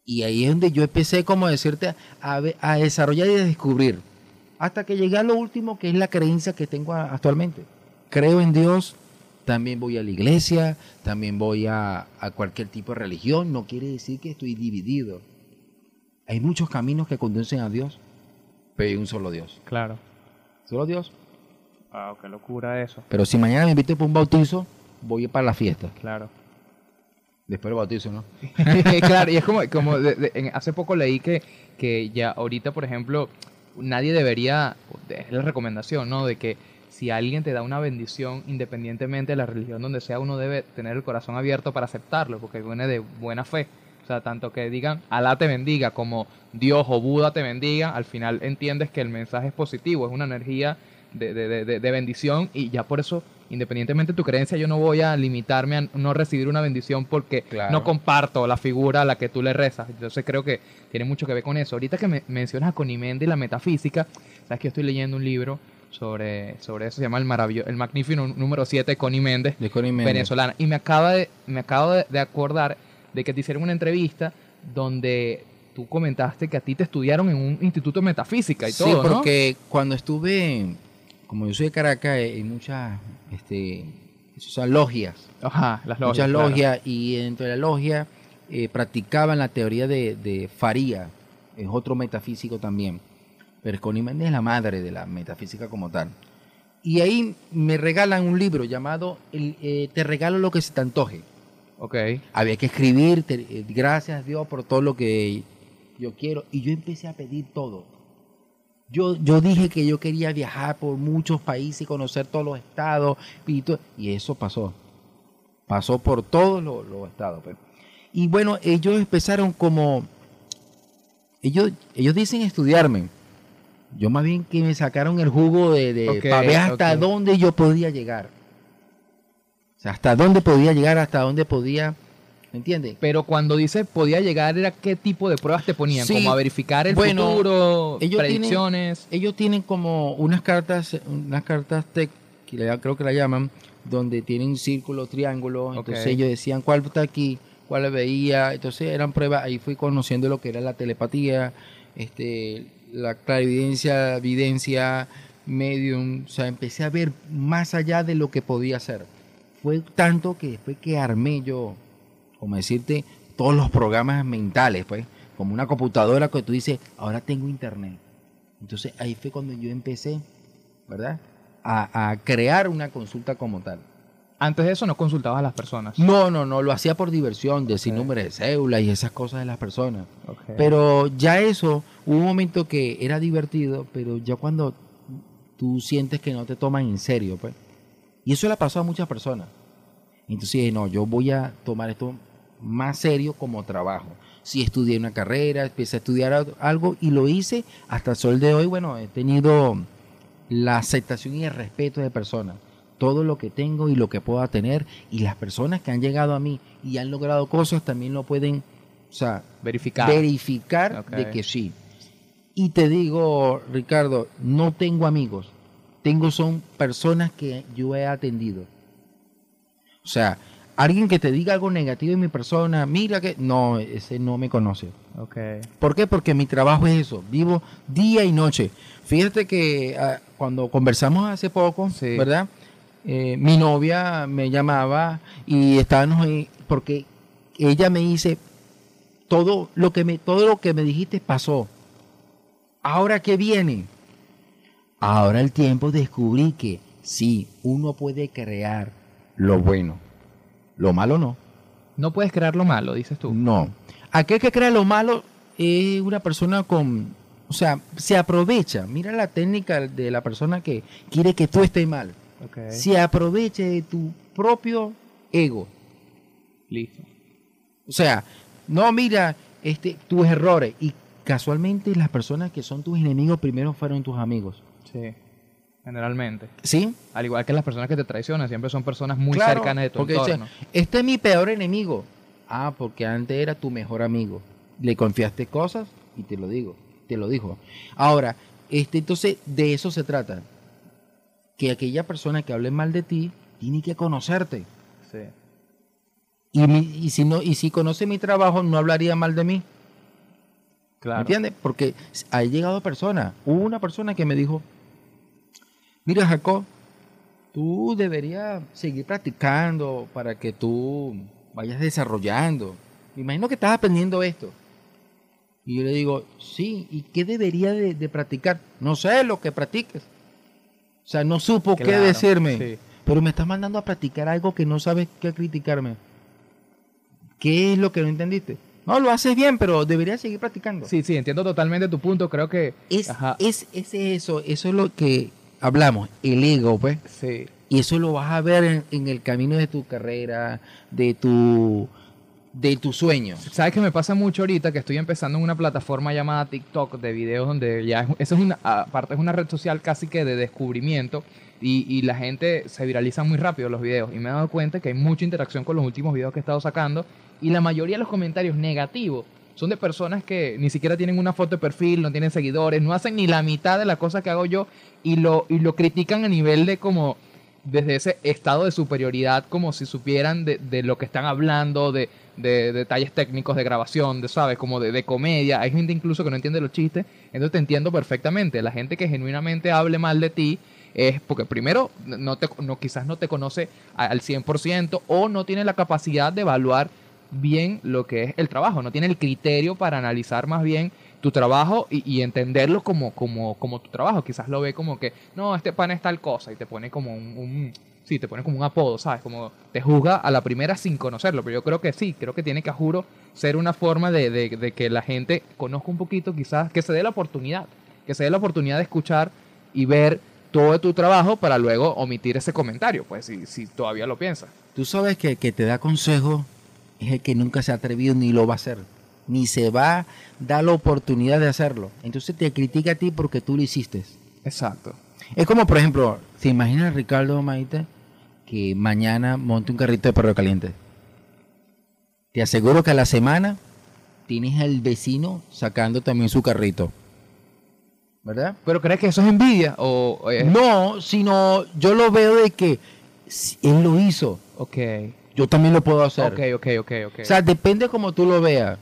Y ahí es donde yo empecé, como decirte, a, a desarrollar y a descubrir, hasta que llegué a lo último, que es la creencia que tengo actualmente. Creo en Dios, también voy a la iglesia, también voy a, a cualquier tipo de religión, no quiere decir que estoy dividido. Hay muchos caminos que conducen a Dios, pero hay un solo Dios. Claro. Solo Dios. Wow, qué locura eso. Pero si mañana me invito para un bautizo, voy para la fiesta. Claro. Después del bautizo, ¿no? claro, y es como, como de- de- en- hace poco leí que, que ya ahorita, por ejemplo, nadie debería, es la recomendación, ¿no? De que si alguien te da una bendición, independientemente de la religión donde sea, uno debe tener el corazón abierto para aceptarlo, porque viene de buena fe. O sea, tanto que digan Alá te bendiga como Dios o Buda te bendiga, al final entiendes que el mensaje es positivo, es una energía de, de- de- de- bendición y ya por eso, independientemente de tu creencia, yo no voy a limitarme a no recibir una bendición porque Claro. no comparto la figura a la que tú le rezas. Entonces creo que tiene mucho que ver con eso. Ahorita que me mencionas a Conimende y la metafísica, sabes que yo estoy leyendo un libro sobre, sobre eso, se llama El maravilloso, el magnífico número 7 de Connie Méndez, De Connie Méndez. venezolana. Y me acaba de, me acabo de, de acordar de que te hicieron una entrevista donde tú comentaste que a ti te estudiaron en un instituto de metafísica y sí, todo, ¿no? porque cuando estuve, como yo soy de Caracas, eh, hay muchas, este, esas logias, Ajá, las logias. muchas claro. logias, y dentro de la logia eh, practicaban la teoría de, de Faría, es otro metafísico también, pero Connie Méndez es la madre de la metafísica como tal. Y ahí me regalan un libro llamado el, eh, Te regalo lo que se te antoje. Ok. Había que escribir, te- eh, gracias a Dios por todo lo que yo quiero. Y yo empecé a pedir todo. Yo, yo dije que yo quería viajar por muchos países y conocer todos los estados. Y, eso pasó. Pasó por todos los, los estados. pues. Y bueno, ellos empezaron como, ellos, ellos dicen estudiarme. Yo más bien que me sacaron el jugo de, de para ver hasta dónde yo podía llegar. O sea, hasta dónde podía llegar, hasta dónde podía, ¿me entiendes? Pero cuando dice podía llegar, ¿era qué tipo de pruebas te ponían? Sí. Como a verificar el Bueno, futuro, ellos predicciones. Ellos tienen como unas cartas, unas cartas tech, que le- creo que la llaman, donde tienen círculo, triángulo. Entonces ellos decían cuál está aquí, cuál veía. Entonces eran pruebas. Ahí fui conociendo lo que era la telepatía, este, la clarividencia, videncia, medium. O sea, empecé a ver más allá de lo que podía hacer. Fue tanto que después que armé yo, como decirte, todos los programas mentales, pues, como una computadora que tú dices, ahora tengo internet. Entonces ahí fue cuando yo empecé, ¿verdad? A crear una consulta como tal. Antes de eso no consultabas a las personas. No, no, no, lo hacía por diversión, decir Ok. número de cédula y esas cosas de las personas. Pero ya eso, hubo un momento que era divertido, pero ya cuando tú sientes que no te toman en serio, pues. Y eso le pasó a muchas personas. Entonces dije, no, yo voy a tomar esto más serio como trabajo. Si estudié una carrera, empecé a estudiar al- algo y lo hice hasta el sol de hoy, bueno, he tenido la aceptación y el respeto de personas. Todo lo que tengo y lo que pueda tener y las personas que han llegado a mí y han logrado cosas también lo pueden, o sea, verificar. verificar de que sí. Y te digo, Ricardo, no tengo amigos. Tengo son personas que yo he atendido. O sea, alguien que te diga algo negativo de mi persona, mira que no, ese no me conoce. Ok. ¿Por qué? Porque mi trabajo es eso, vivo día y noche. Fíjate que ah, cuando conversamos hace poco, Sí. ¿verdad? Eh, mi novia me llamaba y estábamos ahí porque ella me dice todo lo que me todo lo que me dijiste pasó. Ahora qué viene. Ahora el tiempo descubrí que sí, uno puede crear lo bueno, lo malo no. No puedes crear lo malo, dices tú. No. Aquel que crea lo malo es una persona con, o sea, se aprovecha. Mira la técnica de la persona que quiere que tú estés mal. Ok. Se aprovecha de tu propio ego. Listo. O sea, no mira este, tus errores. Y casualmente las personas que son tus enemigos primero fueron tus amigos. Sí. Generalmente. ¿Sí? Al igual que las personas que te traicionan, siempre son personas muy Claro, cercanas de tu porque entorno. dice, este es mi peor enemigo. Ah, porque antes era tu mejor amigo. Le confiaste cosas y te lo digo, te lo dijo. Ahora, este, entonces de eso se trata. Que aquella persona que hable mal de ti tiene que conocerte. Sí. Y, mi- y si no, y si conoce mi trabajo, no hablaría mal de mí. Claro. ¿Entiendes? Porque ha llegado personas. Hubo una persona que me dijo, mira Jacob, tú deberías seguir practicando para que tú vayas desarrollando. Me imagino que estás aprendiendo esto. Y yo le digo, sí, ¿y qué debería de, de practicar? No sé lo que practiques. O sea, no supo qué decirme. sí. Pero me estás mandando a practicar algo que no sabes qué criticarme. ¿Qué es lo que no entendiste? No, lo haces bien, pero deberías seguir practicando. Sí, sí, entiendo totalmente tu punto. Creo que. Es, Ajá. es, es eso, eso es lo que hablamos, el ego, pues. Sí. Y eso lo vas a ver en, en el camino de tu carrera, de tu, de tu sueño. ¿Sabes qué me pasa mucho ahorita? Que estoy empezando en una plataforma llamada TikTok de videos donde ya es, esa es una, aparte es una red social casi que de descubrimiento y, y la gente se viraliza muy rápido los videos y me he dado cuenta que hay mucha interacción con los últimos videos que he estado sacando y la mayoría de los comentarios negativos son de personas que ni siquiera tienen una foto de perfil, no tienen seguidores, no hacen ni la mitad de la cosa que hago yo y lo, y lo critican a nivel de como desde ese estado de superioridad como si supieran de, de lo que están hablando, de, de detalles técnicos de grabación, de, ¿sabes? Como de, de comedia. Hay gente incluso que no entiende los chistes. Entonces te entiendo perfectamente. La gente que genuinamente hable mal de ti es porque primero no te, no, quizás no te conoce al 100% o no tiene la capacidad de evaluar bien lo que es el trabajo, no tiene el criterio para analizar más bien tu trabajo y, entenderlo como, como, como tu trabajo. Quizás lo ve como que, no, este pan es tal cosa y te pone como un- sí, te pone como un apodo, ¿sabes? Como te juzga a la primera sin conocerlo, pero yo creo que sí, creo que tiene que, a juro, ser una forma de, de- de que la gente conozca un poquito, quizás, que se dé la oportunidad, que se dé la oportunidad de escuchar y ver todo tu trabajo para luego omitir ese comentario, pues si, si todavía lo piensas. Tú sabes que, que te da consejo es el que nunca se ha atrevido ni lo va a hacer. Ni se va a dar la oportunidad de hacerlo. Entonces te critica a ti porque tú lo hiciste. Exacto. Es como, por ejemplo, ¿se imagina Ricardo Maite que mañana monte un carrito de perro caliente? Te aseguro que a la semana tienes al vecino sacando también su carrito. ¿Verdad? ¿Pero crees que eso es envidia? O, No, sino yo lo veo de que él lo hizo, Ok. yo también lo puedo hacer. Ok, ok, ok, ok. O sea, depende como tú lo veas.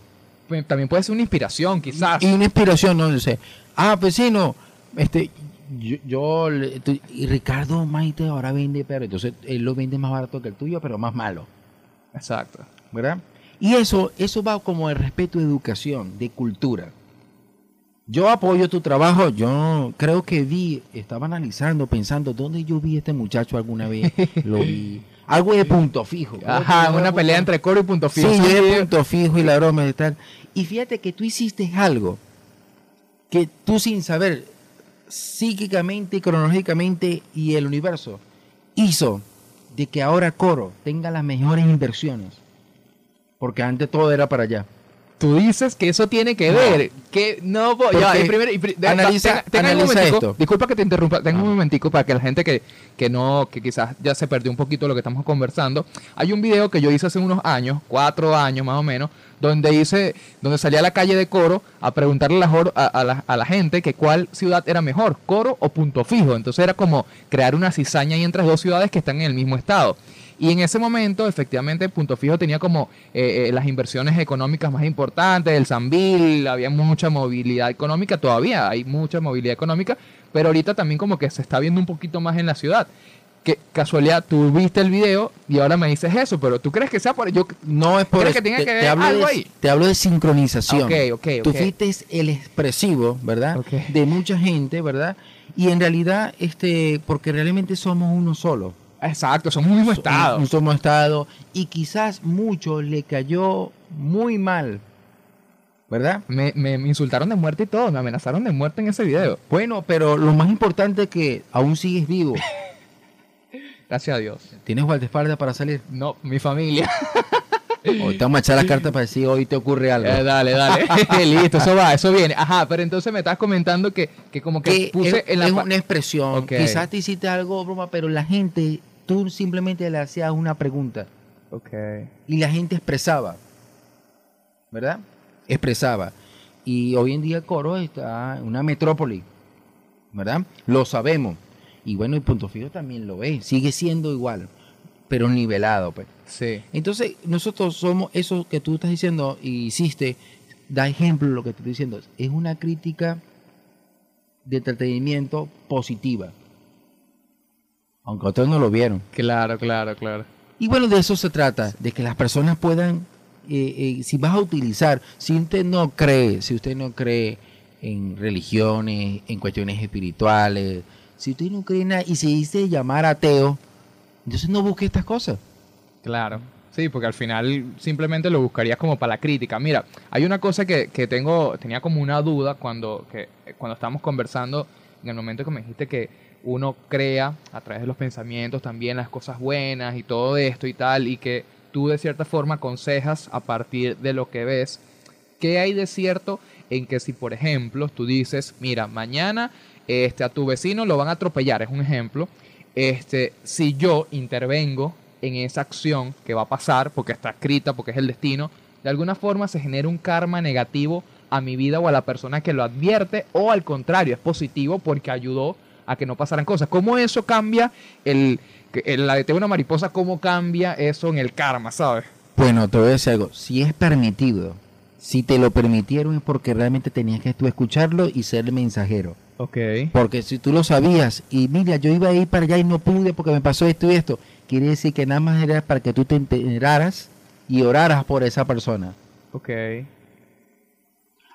Pues, También puede ser una inspiración, quizás. Y una inspiración, ¿no? Dice, ah, vecino, este, yo, yo le- tú- y Ricardo Maite ahora vende perro, entonces él lo vende más barato que el tuyo, pero más malo, Exacto. ¿verdad? Y eso, eso va como el respeto de educación, de cultura. Yo apoyo tu trabajo, yo creo que vi, estaba analizando, pensando, ¿dónde yo vi a este muchacho alguna vez? Lo vi. Algo de punto fijo. Ajá, una pelea punto- entre coro y punto fijo. Sí, de punto fijo y la broma y tal. Y fíjate que tú hiciste algo que tú sin saber psíquicamente, cronológicamente y el universo hizo de que ahora Coro tenga las mejores inversiones. Porque antes todo era para allá. Tú dices que eso tiene que No. ver. Que no voy. Ya, y primero, y pri- de- analiza- un analiza esto. Disculpa que te interrumpa. Tengo un momentico para que la gente que, que no, que quizás ya se perdió un poquito lo que estamos conversando. Hay un video que yo hice hace unos años, cuatro años más o menos, donde hice, donde salí a la calle de Coro a preguntarle a a, a la, a la gente que cuál ciudad era mejor, Coro o Punto Fijo. Entonces era como crear una cizaña ahí entre dos ciudades que están en el mismo estado. Y en ese momento, efectivamente, Punto Fijo tenía como eh, eh, las inversiones económicas más importantes, el Sambil, había mucha movilidad económica, todavía hay mucha movilidad económica, pero ahorita también como que se está viendo un poquito más en la ciudad. Que casualidad, tú viste el video y ahora me dices eso, pero ¿tú crees que sea por yo? No es por ¿Crees eso. que tenga te, que te ver hablo algo de, ahí? te hablo de sincronización. Ok, ok, Tú ok. fuiste el expresivo, ¿verdad? De mucha gente, ¿verdad? Y en realidad, este, porque realmente somos uno solo. Exacto, somos un mismo estado. un- somos estado. Y quizás mucho le cayó muy mal, ¿verdad? Me, me- me insultaron de muerte y todo, me amenazaron de muerte en ese video. Bueno, pero lo más importante es que aún sigues vivo. Gracias a Dios. ¿Tienes guardaespaldas para salir? No, mi familia. Ahorita vamos a echar las cartas para decir hoy te ocurre algo. Eh, dale, dale. Listo, eso va, eso viene. Ajá, pero entonces me estás comentando que, que como que, que puse es, en la... es una expresión. Quizás te hiciste algo, broma, pero la gente, tú simplemente le hacías una pregunta Ok. y la gente expresaba, ¿verdad? Expresaba. Y hoy en día Coro está en una metrópoli, ¿verdad? Lo sabemos. Y bueno, el punto fijo también lo es, sigue siendo igual, pero nivelado, pues. Sí. Entonces, nosotros somos eso que tú estás diciendo y hiciste, da ejemplo de lo que te estoy diciendo. Es una crítica de entretenimiento positiva. Aunque otros no lo vieron. Claro, claro, claro. Y bueno, de eso se trata, de que las personas puedan, eh, eh, si vas a utilizar, si usted no cree, si usted no cree en religiones, en cuestiones espirituales, si usted no cree en nada y se dice llamar ateo, entonces no busque estas cosas. Claro. Sí, porque al final simplemente lo buscarías como para la crítica. Mira, hay una cosa que, que tengo, tenía como una duda cuando, que, cuando estábamos conversando, en el momento que me dijiste que uno crea a través de los pensamientos también las cosas buenas y todo esto y tal, y que tú de cierta forma aconsejas a partir de lo que ves. ¿Qué hay de cierto en que si, por ejemplo, tú dices, mira, mañana este, a tu vecino lo van a atropellar, es un ejemplo, este, si yo intervengo en esa acción que va a pasar, porque está escrita, porque es el destino, de alguna forma se genera un karma negativo a mi vida o a la persona que lo advierte, o al contrario, es positivo porque ayudó a que no pasaran cosas. ¿Cómo eso cambia el, el la de una mariposa, cómo cambia eso en el karma, sabes? Bueno, te voy a decir algo. Si es permitido, si te lo permitieron es porque realmente tenías que tú escucharlo y ser el mensajero. Ok. Porque si tú lo sabías y mira, yo iba a ir para allá y no pude porque me pasó esto y esto, quiere decir que nada más era para que tú te enteraras y oraras por esa persona. Ok.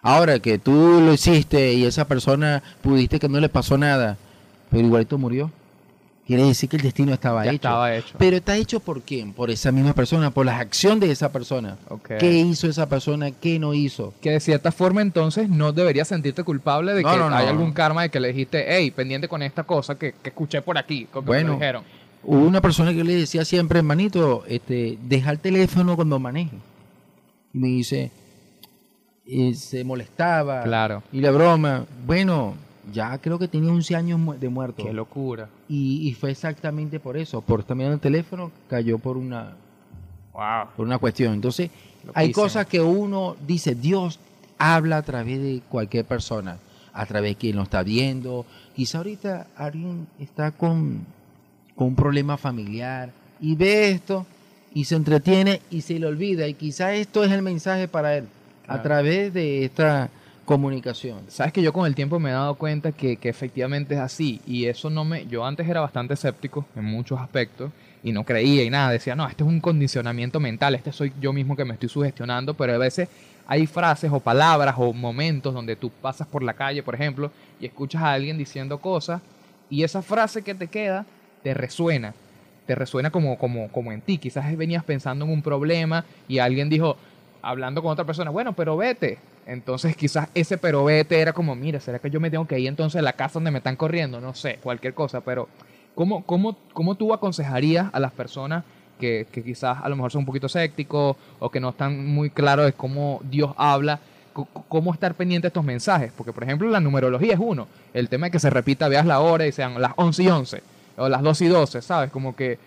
Ahora que tú lo hiciste y esa persona pudiste que no le pasó nada, pero igualito murió, quiere decir que el destino estaba Ya hecho. estaba hecho. Pero está hecho por quién? Por esa misma persona, por la acción de esa persona. Ok. ¿Qué hizo esa persona? ¿Qué no hizo? que de cierta forma entonces no deberías sentirte culpable de No, que no, no. hay algún karma de que le dijiste, hey, pendiente con esta cosa que, que escuché por aquí, como Bueno. me dijeron. Hubo una persona que le decía siempre, hermanito, este, deja el teléfono cuando maneje. Y me dice, eh, se molestaba. Claro. Y la broma, bueno, ya creo que tenía 11 años de muerto. Qué locura. Y, y fue exactamente por eso, por estar mirando el teléfono, cayó por una, Wow. por una cuestión. Entonces, hay cosas que uno dice, Dios habla a través de cualquier persona, a través de quien lo está viendo. Quizá ahorita alguien está con, con un problema familiar y ve esto y se entretiene y se le olvida. Y quizá esto es el mensaje para él, a través de esta comunicación. Sabes que yo con el tiempo me he dado cuenta que, que efectivamente es así y eso no me... Yo antes era bastante escéptico en muchos aspectos y no creía y nada, decía, no, este es un condicionamiento mental, este soy yo mismo que me estoy sugestionando, pero a veces hay frases o palabras o momentos donde tú pasas por la calle, por ejemplo, y escuchas a alguien diciendo cosas y esa frase que te queda te resuena, te resuena como, como, como en ti, quizás venías pensando en un problema y alguien dijo, hablando con otra persona, bueno, pero vete. Entonces quizás ese pero vete era como, mira, ¿será que yo me tengo que ir entonces a la casa donde me están corriendo? No sé, cualquier cosa, pero ¿cómo, cómo, cómo tú aconsejarías a las personas que, que quizás a lo mejor son un poquito escépticos o que no están muy claros de cómo Dios habla? ¿Cómo estar pendiente de estos mensajes? Porque, por ejemplo, la numerología es uno. El tema de que se repita, veas la hora y sean las 11 y 11 o las 2 y 12, ¿sabes? Como que-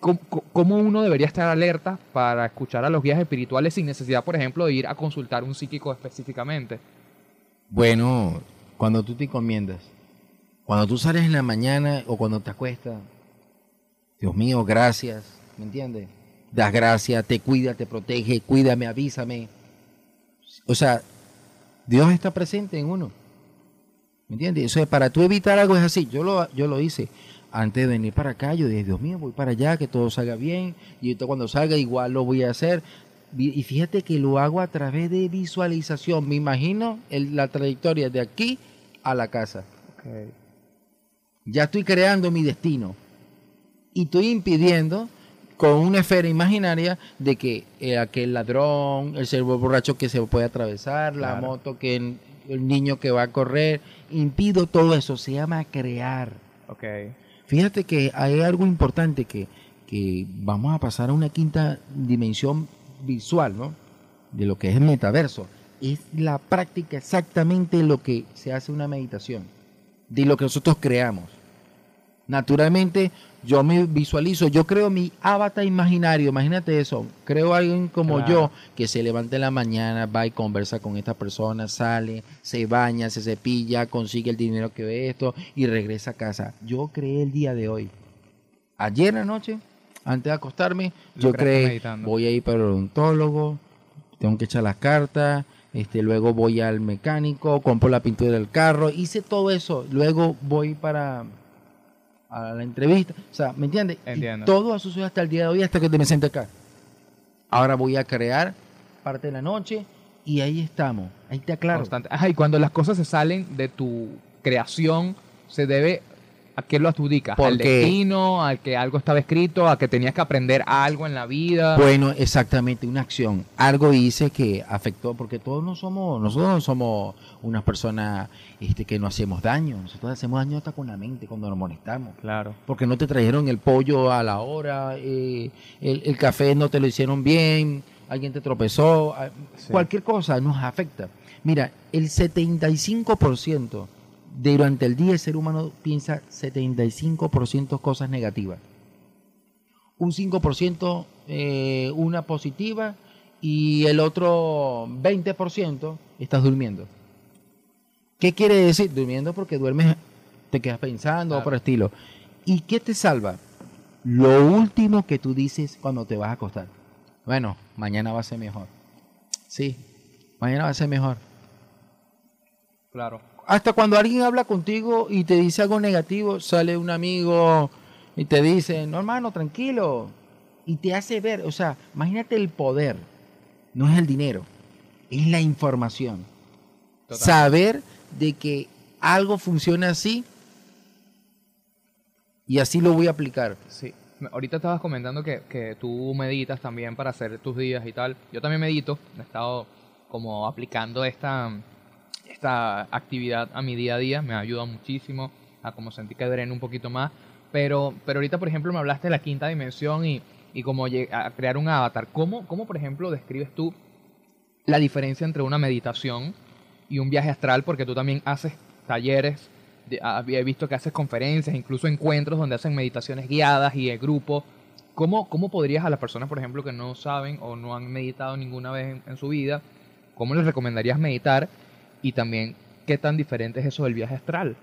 ¿Cómo, uno debería estar alerta para escuchar a los guías espirituales sin necesidad, por ejemplo, de ir a consultar un psíquico específicamente? Bueno, cuando tú te encomiendas, cuando tú sales en la mañana o cuando te acuestas, Dios mío, gracias, ¿me entiendes? Das gracias, te cuida, te protege, cuídame, avísame. O sea, Dios está presente en uno. ¿Me entiendes? Eso es para tú evitar algo es así. Yo lo, yo lo hice. Antes de venir para acá, yo dije, Dios mío, voy para allá, que todo salga bien. Y ahorita cuando salga, igual lo voy a hacer. Y fíjate que lo hago a través de visualización. Me imagino el- la trayectoria de aquí a la casa. Ya estoy creando mi destino. Y estoy impidiendo con una esfera imaginaria de que eh, aquel ladrón, el ser borracho que se puede atravesar, la moto que el, el niño que va a correr, impido todo eso, se llama crear. Ok. Fíjate que hay algo importante que, que vamos a pasar a una quinta dimensión visual, ¿no? De lo que es el metaverso. Es la práctica exactamente lo que se hace una meditación, de lo que nosotros creamos. Naturalmente, yo me visualizo, yo creo mi avatar imaginario, imagínate eso, creo a alguien como Claro. yo que se levanta en la mañana, va y conversa con esta persona, sale, se baña, se cepilla, consigue el dinero que ve esto y regresa a casa. Yo creé el día de hoy. Ayer anoche, antes de acostarme, Lo yo creé, meditando. voy a ir para el odontólogo, tengo que echar las cartas, este, luego voy al mecánico, compro la pintura del carro, hice todo eso, luego voy para a la entrevista, o sea, ¿me entiendes? Y todo eso sucede hasta el día de hoy, hasta que te me senté acá. Ahora voy a crear parte de la noche y ahí estamos, ahí te aclaro. Constante. Ajá, y cuando las cosas se salen de tu creación, se debe a qué lo adjudicas, al Porque- destino, al que algo estaba escrito, a que tenías que aprender algo en la vida. Bueno, exactamente, una acción. Algo hice que afectó, porque todos no somos, nosotros no somos unas personas este, que no hacemos daño. Nosotros hacemos daño hasta con la mente cuando nos molestamos. claro. Porque no te trajeron el pollo a la hora, eh, el, el café no te lo hicieron bien, alguien te tropezó, ah, Sí. cualquier cosa nos afecta. Mira, el 75% de durante el día el ser humano piensa 75% cosas negativas. Un 5% eh, una positiva y el otro 20% estás durmiendo. ¿Qué quiere decir? Durmiendo porque duermes, te quedas pensando Claro. por estilo. ¿Y qué te salva? Lo último que tú dices cuando te vas a acostar. Bueno, mañana va a ser mejor. Sí, mañana va a ser mejor. Claro. Hasta cuando alguien habla contigo y te dice algo negativo, sale un amigo y te dice, no hermano, tranquilo. Y te hace ver, o sea, imagínate el poder. No es el dinero, es la información. Total. Saber de que algo funciona así y así lo voy a aplicar. Sí. Ahorita estabas comentando que, que tú meditas también para hacer tus días y tal. Yo también medito. He estado como aplicando esta, esta actividad a mi día a día. Me ayuda muchísimo a como sentir que dreno un poquito más. Pero, pero ahorita, por ejemplo, me hablaste de la quinta dimensión y, y a crear un avatar. ¿Cómo, ¿Cómo, por ejemplo, describes tú la diferencia entre una meditación y un viaje astral, porque tú también haces talleres, ah, he visto que haces conferencias, incluso encuentros donde hacen meditaciones guiadas y de grupo. ¿Cómo, ¿Cómo podrías a las personas, por ejemplo, que no saben o no han meditado ninguna vez en, en su vida, cómo les recomendarías meditar? Y también, ¿qué tan diferente es eso del viaje astral?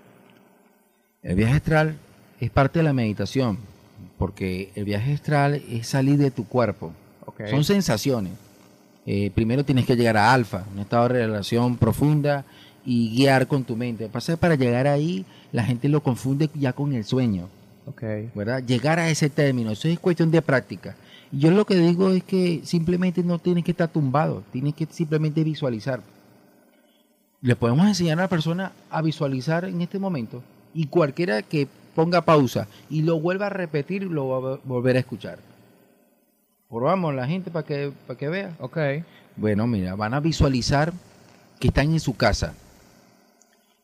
El viaje astral es parte de la meditación, porque el viaje astral es salir de tu cuerpo. Son sensaciones. Eh, primero tienes que llegar a alfa, un estado de relación profunda y guiar con tu mente. Pasa para llegar ahí, la gente lo confunde ya con el sueño. ¿verdad? Llegar a ese término, eso es cuestión de práctica. Y yo lo que digo es que simplemente no tienes que estar tumbado, tienes que simplemente visualizar. Le podemos enseñar a la persona a visualizar en este momento y cualquiera que ponga pausa y lo vuelva a repetir, lo va a volver a escuchar. Probamos la gente para que, para que vea. Ok. Bueno, mira, van a visualizar que están en su casa.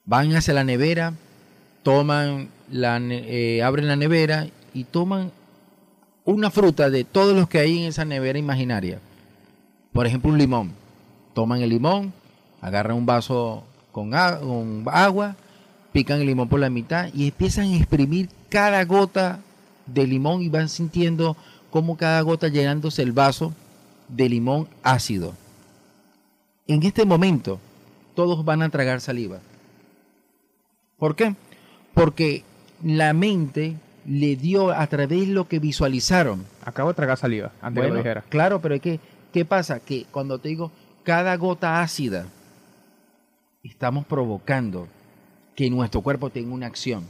Van hacia la nevera, toman la, eh, abren la nevera y toman una fruta de todos los que hay en esa nevera imaginaria. Por ejemplo, un limón. Toman el limón, agarran un vaso con, agua, pican el limón por la mitad y empiezan a exprimir cada gota de limón y van sintiendo cómo cada gota llenándose el vaso de limón ácido. En este momento, todos van a tragar saliva. ¿Por qué? Porque la mente le dio a través de lo que visualizaron. Acabo de tragar saliva, antes que Bueno, lo dijera. Claro, pero es que, ¿qué pasa? Que cuando te digo cada gota ácida, estamos provocando que nuestro cuerpo tenga una acción.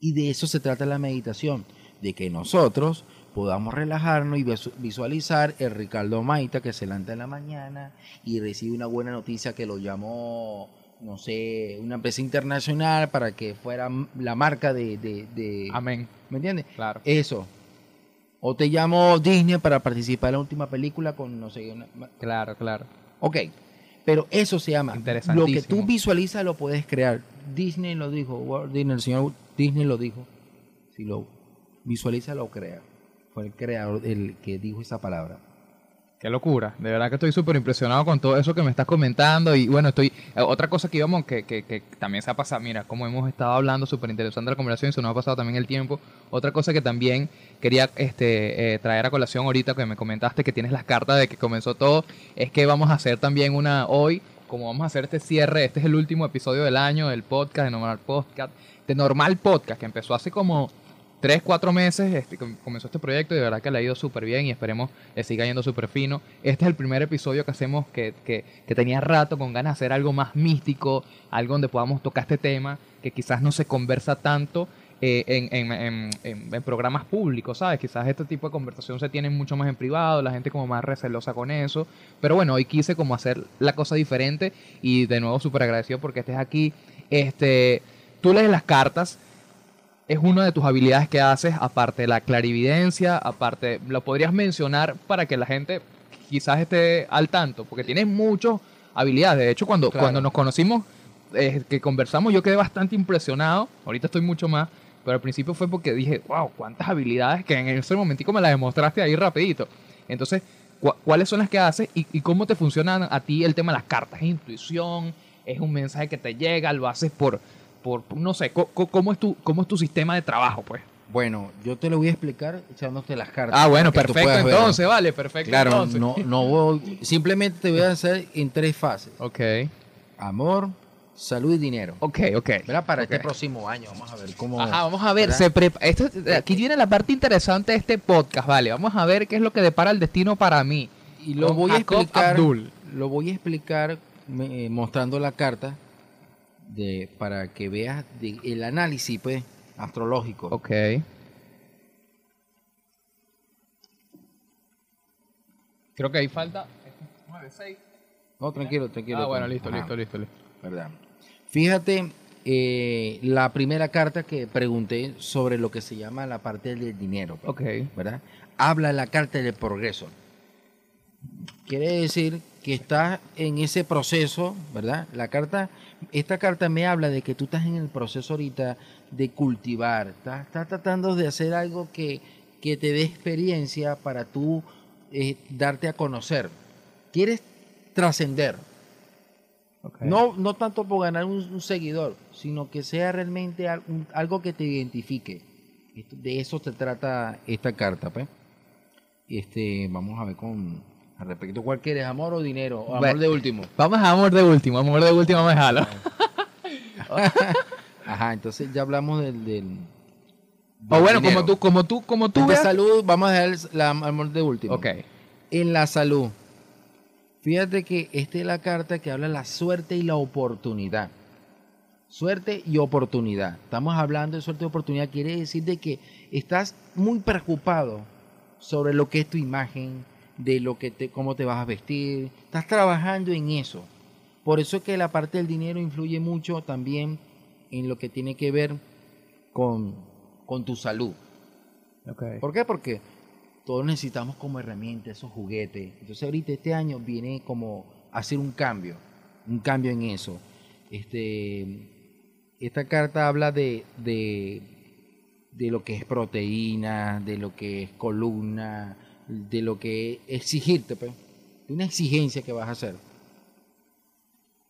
Y de eso se trata la meditación, de que nosotros podamos relajarnos y visu- visualizar el Ricardo Maita que se levanta en la mañana y recibe una buena noticia que lo llamó, no sé, una empresa internacional para que fuera la marca de... de- de- Amén. ¿Me entiendes? Claro. Eso. O te llamo Disney para participar en la última película con, no sé, una- Claro, claro. Ok, pero eso se llama. Lo que tú visualizas lo puedes crear. Disney lo dijo, Walt Disney, el señor Disney lo dijo. Si lo visualiza, lo crea. Fue el creador el que dijo esa palabra. Qué locura. De verdad que estoy súper impresionado con todo eso que me estás comentando. Y bueno, estoy. eh, otra cosa que íbamos, que, que, que también se ha pasado. Mira, como hemos estado hablando, súper interesante la conversación, se nos ha pasado también el tiempo. Otra cosa que también quería este, eh, traer a colación ahorita, que me comentaste que tienes las cartas de que comenzó todo, es que vamos a hacer también una hoy. Como vamos a hacer este cierre, este es el último episodio del año del podcast, de Normal Podcast, de Normal Podcast, que empezó hace como tres, cuatro meses este, com- comenzó este proyecto y de verdad que le ha ido súper bien y esperemos le siga yendo súper fino. Este es el primer episodio que hacemos que, que, que tenía rato con ganas de hacer algo más místico, algo donde podamos tocar este tema que quizás no se conversa tanto eh, en, en- en- en- en programas públicos, ¿sabes? Quizás este tipo de conversación se tiene mucho más en privado, la gente como más recelosa con eso, pero bueno, hoy quise como hacer la cosa diferente y de nuevo súper agradecido porque estés aquí. Este, tú lees las cartas, es una de tus habilidades que haces, aparte de la clarividencia, aparte, lo podrías mencionar para que la gente quizás esté al tanto, porque tienes muchas habilidades. De hecho, cuando, Claro. cuando nos conocimos, eh, que conversamos, yo quedé bastante impresionado. Ahorita estoy mucho más, pero al principio fue porque dije, wow, cuántas habilidades que en ese momentico me las demostraste ahí rapidito. Entonces, cu- ¿cuáles son las que haces y, y cómo te funcionan a ti el tema de las cartas? ¿Es intuición? ¿Es un mensaje que te llega? ¿Lo haces por, por no sé, cómo, es tu, cómo es tu sistema de trabajo, pues? Bueno, yo te lo voy a explicar echándote las cartas. Ah, bueno, perfecto puedas ver. entonces, vale, perfecto Claro, entonces. no, no voy, simplemente te voy a hacer en tres fases. Ok, Amor, salud y dinero. ok, ok. ¿Verdad? Para Ok. este próximo año. Vamos a ver cómo... Ajá, vamos a ver, se prepa- esto- aquí viene la parte interesante de este podcast, vale. Vamos a ver qué es lo que depara el destino para mí. Y lo Con voy a Jacob explicar. Abdul. Lo voy a explicar eh, mostrando la carta de para que veas de- el análisis pues astrológico. Ok. Creo que ahí falta 9, 6. No, tranquilo, tranquilo. Ah, bueno, listo, Ajá, listo, listo, listo. ¿verdad? Fíjate eh, la primera carta que pregunté sobre lo que se llama la parte del dinero, pues, Ok. ¿verdad? Habla la carta del progreso. Quiere decir que estás en ese proceso, ¿verdad? La carta, esta carta me habla de que tú estás en el proceso ahorita de cultivar, estás, estás tratando de hacer algo que, que te dé experiencia para tú eh, darte a conocer. Quieres trascender. No, no tanto por ganar un, un seguidor, sino que sea realmente algo que te identifique. De eso se trata esta carta, pues. Este, vamos a ver con al respecto, ¿cuál quieres? ¿Amor o dinero? ¿O amor Bueno. de último? Vamos a amor de último, amor de último me jalo. Ajá, entonces ya hablamos del, del, O bueno, dinero. como tú, como tú, como tú de salud, vamos a dejar el- la amor de último. Ok. En la salud. Fíjate que esta es la carta que habla de la suerte y la oportunidad. Suerte y oportunidad. Estamos hablando de suerte y oportunidad. Quiere decir de que estás muy preocupado sobre lo que es tu imagen, de lo que te, cómo te vas a vestir. Estás trabajando en eso. Por eso es que la parte del dinero influye mucho también en lo que tiene que ver con, con tu salud. Ok. ¿Por qué? Porque todos necesitamos como herramienta esos juguetes. Entonces ahorita este año viene como hacer un cambio, un cambio en eso. Este, esta carta habla de, de, de lo que es proteína, de lo que es columna, de lo que es exigirte, pues, de una exigencia que vas a hacer.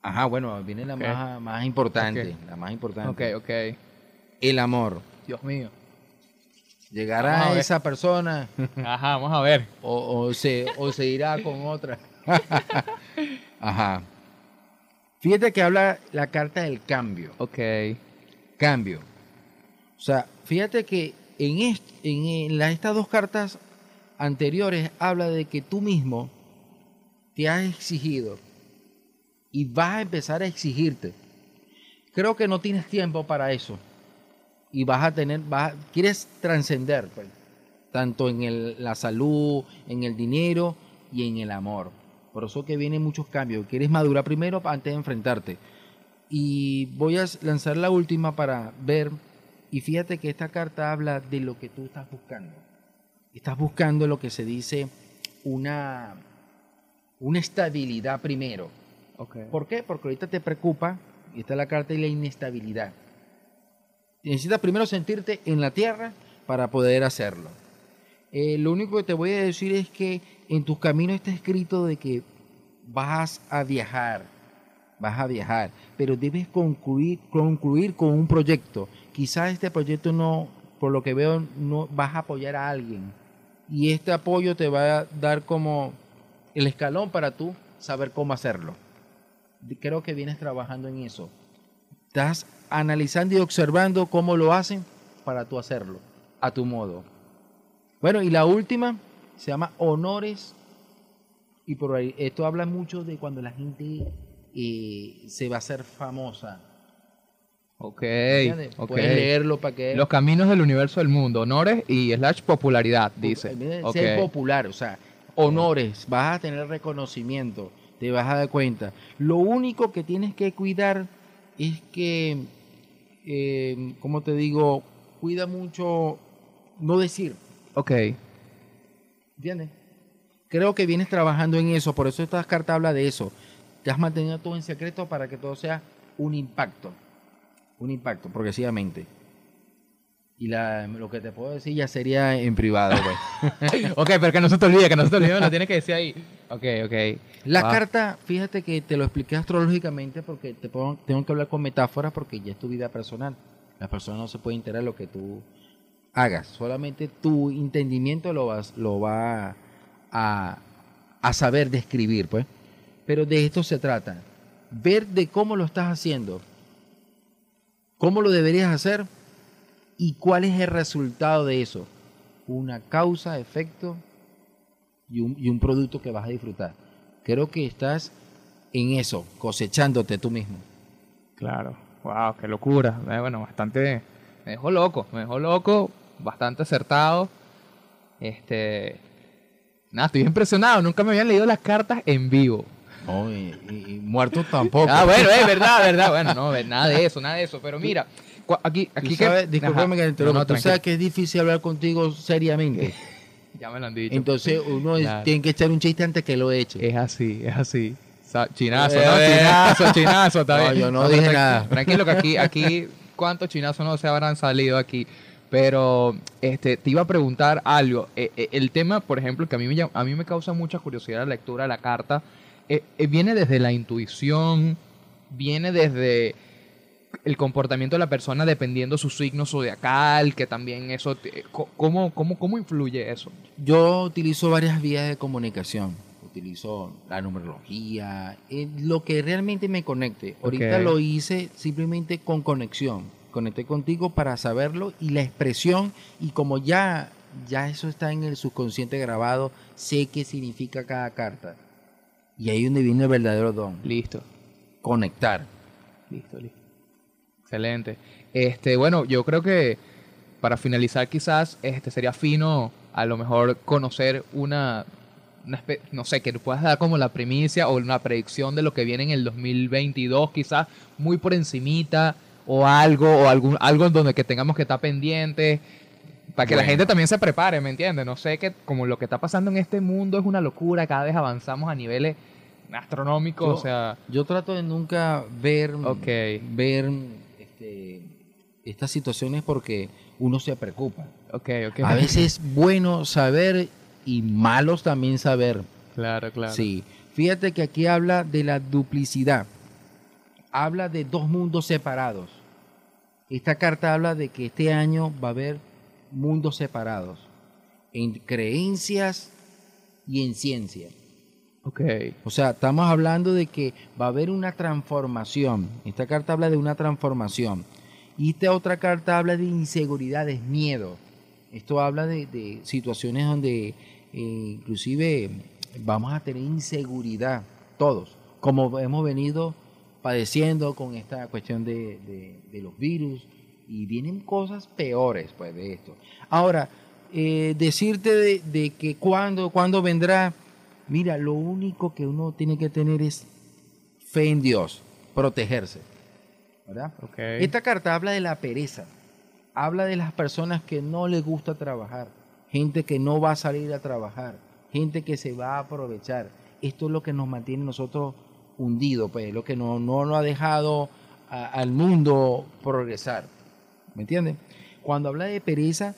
Ajá, bueno, viene la más, más importante, la más importante. Ok, ok. El amor. Dios mío. Llegará Vamos a esa persona Ajá, vamos a ver. o, o se, o se irá con otra. Ajá. Fíjate que habla la carta del cambio. Ok. Cambio. O sea, fíjate que en, est- en, en la- estas dos cartas anteriores habla de que tú mismo te has exigido y vas a empezar a exigirte. Creo que no tienes tiempo para eso. Y vas a tener, vas, quieres trascender, pues, tanto en el- la salud, en el dinero y en el amor. Por eso que vienen muchos cambios. Quieres madurar primero antes de enfrentarte. Y voy a lanzar la última para ver. Y fíjate que esta carta habla de lo que tú estás buscando. Estás buscando lo que se dice una, una estabilidad primero. ¿Por qué? Porque ahorita te preocupa, y esta es la carta de la inestabilidad. Necesitas primero sentirte en la tierra para poder hacerlo. Eh, lo único que te voy a decir es que en tus caminos está escrito de que vas a viajar, vas a viajar, pero debes concluir, concluir con un proyecto. Quizás este proyecto no, por lo que veo, no vas a apoyar a alguien. Y este apoyo te va a dar como el escalón para tú saber cómo hacerlo. Creo que vienes trabajando en eso. Estás analizando y observando cómo lo hacen para tú hacerlo, a tu modo. Bueno, y la última se llama honores. Y por ahí, esto habla mucho de cuando la gente eh, se va a hacer famosa. Ok. ¿entiendes? ok. Puedes leerlo para que... Los caminos del universo del mundo. Honores y slash popularidad, dice. Ser popular, o sea, honores, vas a tener reconocimiento, te vas a dar cuenta. Lo único que tienes que cuidar es que, eh, como te digo, cuida mucho no decir, Ok. ¿entiendes? Creo que vienes trabajando en eso, por eso esta carta habla de eso. Te has mantenido todo en secreto para que todo sea un impacto, un impacto progresivamente. Y la, lo que te puedo decir ya sería en privado, pues. ok, pero que no se te olvide, que no se te olvide, lo tienes que decir ahí. Ok, ok. La Wow. carta, fíjate que te lo expliqué astrológicamente porque te pongo- tengo que hablar con metáforas porque ya es tu vida personal. La persona no se puede enterar de lo que tú hagas. Solamente tu entendimiento lo, vas, lo va a, a saber describir, pues. Pero de esto se trata. Ver de cómo lo estás haciendo, cómo lo deberías hacer y cuál es el resultado de eso. Una causa, efecto y un, producto que vas a disfrutar. Creo que estás en eso, cosechándote tú mismo. Claro. Wow, qué locura. Eh, Bueno, bastante. Me dejó loco, me dejó loco, bastante acertado. Este. Nada, estoy impresionado. Nunca me habían leído las cartas en vivo. No, y, y- y muertos tampoco. Ah, bueno, es verdad, verdad. Bueno, no, nada de eso, nada de eso. Pero mira, aquí, aquí sabes, que. discúlpame Ajá. que te interrumpa, No, no, tú sabes que es difícil hablar contigo seriamente. Ya me lo han dicho. Entonces uno es- tiene que echar un chiste antes que lo eche. Es así, es así. Chinazo, Eh, ¿no? eh. Chinazo, chinazo, está bien. yo no dije nada. Tranquilo que aquí, aquí, ¿cuántos chinazos no se habrán salido aquí? Pero este, te iba a preguntar algo. Eh, eh, el tema, por ejemplo, que a mí, me, a mí me causa mucha curiosidad la lectura de la carta, eh, eh, viene desde la intuición, viene desde el comportamiento de la persona dependiendo su signo zodiacal, que también eso, te- co- ¿cómo, cómo, cómo influye eso? Yo utilizo varias vías de comunicación. Utilizo la numerología, eh, lo que realmente me conecte. Ahorita Ok. lo hice simplemente con conexión. Conecté contigo para saberlo y la expresión y como ya ya eso está en el subconsciente grabado, sé qué significa cada carta. Y ahí es donde viene el verdadero don, Listo. conectar. Listo, listo. Excelente. Este, bueno, yo creo que para finalizar quizás este sería fino a lo mejor conocer una, una no sé, que puedas dar como la primicia o una predicción de lo que viene en el 2022, quizás muy por encimita o algo o algún algo en donde que tengamos que estar pendientes para que la gente también se prepare, ¿me entiendes? No sé que como lo que está pasando en este mundo es una locura, cada vez avanzamos a niveles astronómicos, Yo- o sea, Yo trato de nunca ver, ver este, estas situaciones porque uno se preocupa. ok, ok. A veces es bueno saber y malos también saber. Claro, claro. Sí. Fíjate que aquí habla de la duplicidad. Habla de dos mundos separados. Esta carta habla de que este año va a haber mundos separados en creencias y en ciencia. Ok. O sea, estamos hablando de que va a haber una transformación. Esta carta habla de una transformación. Y esta otra carta habla de inseguridades, miedo. Esto habla de, de situaciones donde eh, inclusive vamos a tener inseguridad, todos, como hemos venido padeciendo con esta cuestión de, de- de los virus. Y vienen cosas peores pues, de esto. Ahora, eh, decirte de, de que cuándo, cuándo vendrá, Mira, lo único que uno tiene que tener es fe en Dios, protegerse. ¿Verdad? Ok. Esta carta habla de la pereza, habla de las personas que no les gusta trabajar, gente que no va a salir a trabajar, gente que se va a aprovechar. Esto es lo que nos mantiene nosotros hundidos, pues, lo que no, no nos ha dejado a- al mundo progresar. ¿Me entiendes? Cuando habla de pereza,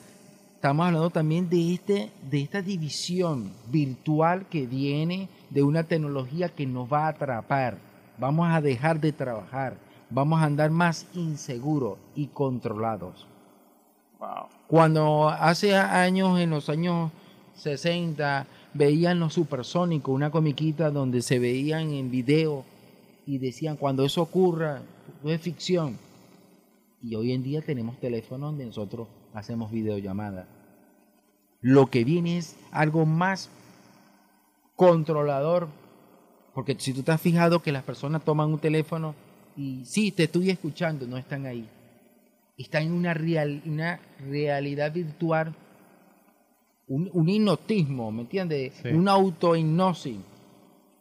estamos hablando también de, este, de esta división virtual que viene de una tecnología que nos va a atrapar. Vamos a dejar de trabajar, vamos a andar más inseguros y controlados. Wow. Cuando hace años, en los años 60, veían los supersónicos, una comiquita donde se veían en video y decían, cuando eso ocurra, no es ficción. Y hoy en día tenemos teléfonos donde nosotros hacemos videollamadas. Lo que viene es algo más controlador, porque si tú te has fijado que las personas toman un teléfono y sí, te estoy escuchando, no están ahí. Están en una, real, una realidad virtual, un, un hipnotismo, ¿me entiendes? Sí. Una autohipnosis.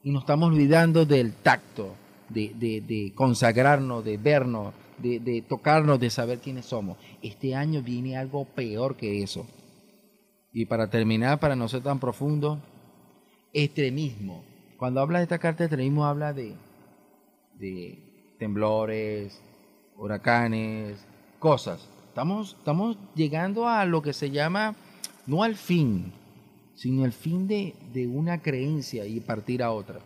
Y nos estamos olvidando del tacto, de, de- de consagrarnos, de vernos, de, tocarnos, de saber quiénes somos. Este año viene algo peor que eso. Y para terminar, para no ser tan profundo, extremismo. Cuando habla de esta carta de extremismo, habla de, de temblores, huracanes, cosas. Estamos, estamos llegando a lo que se llama, no al fin, sino el fin de, de una creencia y partir a otra.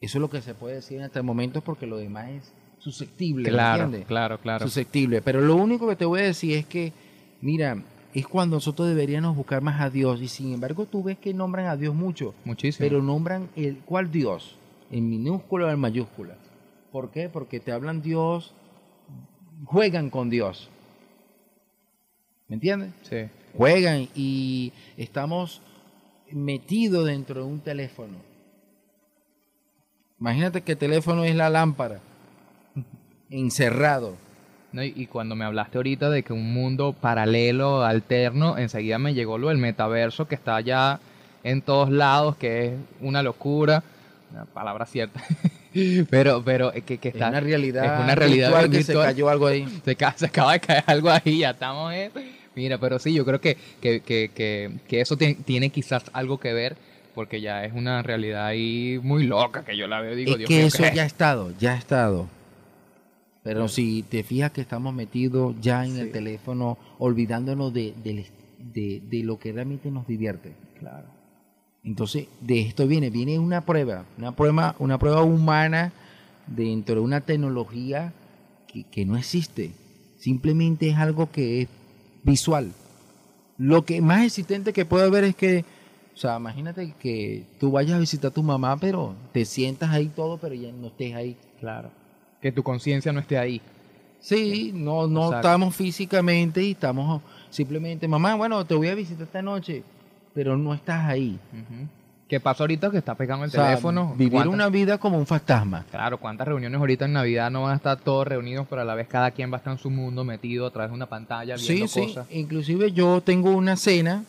Eso es lo que se puede decir en este momento porque lo demás es susceptible, ¿me Claro, entiendes? claro, claro. susceptible. Pero lo único que te voy a decir es que, mira, es cuando nosotros deberíamos buscar más a Dios. Y sin embargo, tú ves que nombran a Dios mucho, Muchísimo. pero nombran el cuál Dios, en minúscula o en mayúscula. ¿Por qué? Porque te hablan Dios, juegan con Dios. ¿Me entiendes? sí. Juegan y estamos metidos dentro de un teléfono. Imagínate que el teléfono es la lámpara, encerrado. No, y, y cuando me hablaste ahorita de que un mundo paralelo, alterno, enseguida me llegó lo del metaverso que está ya en todos lados, que es una locura. Una palabra cierta. pero, pero eh, que, que Es está. una realidad, es una realidad virtual que se cayó algo ahí. Se, se acaba de caer algo ahí, ya estamos en... Mira, pero sí, yo creo que, que, que, que, eso tiene, tiene quizás algo que ver, porque ya es una realidad ahí muy loca que yo la veo digo, es Dios que mío, eso ¿qué es ya ha estado, ya ha estado. Pero si te fijas que estamos metidos ya en el teléfono, olvidándonos de, de- de lo que realmente nos divierte. Claro. Entonces, de esto viene, viene una prueba, una prueba, una prueba humana dentro de una tecnología que, que no existe. Simplemente es algo que es visual. Lo que más existente que puede haber es que, o sea, imagínate que tú vayas a visitar a tu mamá, pero te sientas ahí todo, pero ya no estés ahí. Claro. Que tu conciencia no esté ahí. Sí, no, no Exacto. estamos físicamente y estamos simplemente, mamá, bueno, te voy a visitar esta noche, pero no estás ahí. ¿Qué pasa ahorita que está pegando el O sea, teléfono? Vivir ¿Cuántas- una vida como un fantasma. Claro, ¿cuántas reuniones ahorita en Navidad no van a estar todos reunidos, pero a la vez cada quien va a estar en su mundo metido a través de una pantalla viendo Sí, sí. cosas? Inclusive yo tengo una cena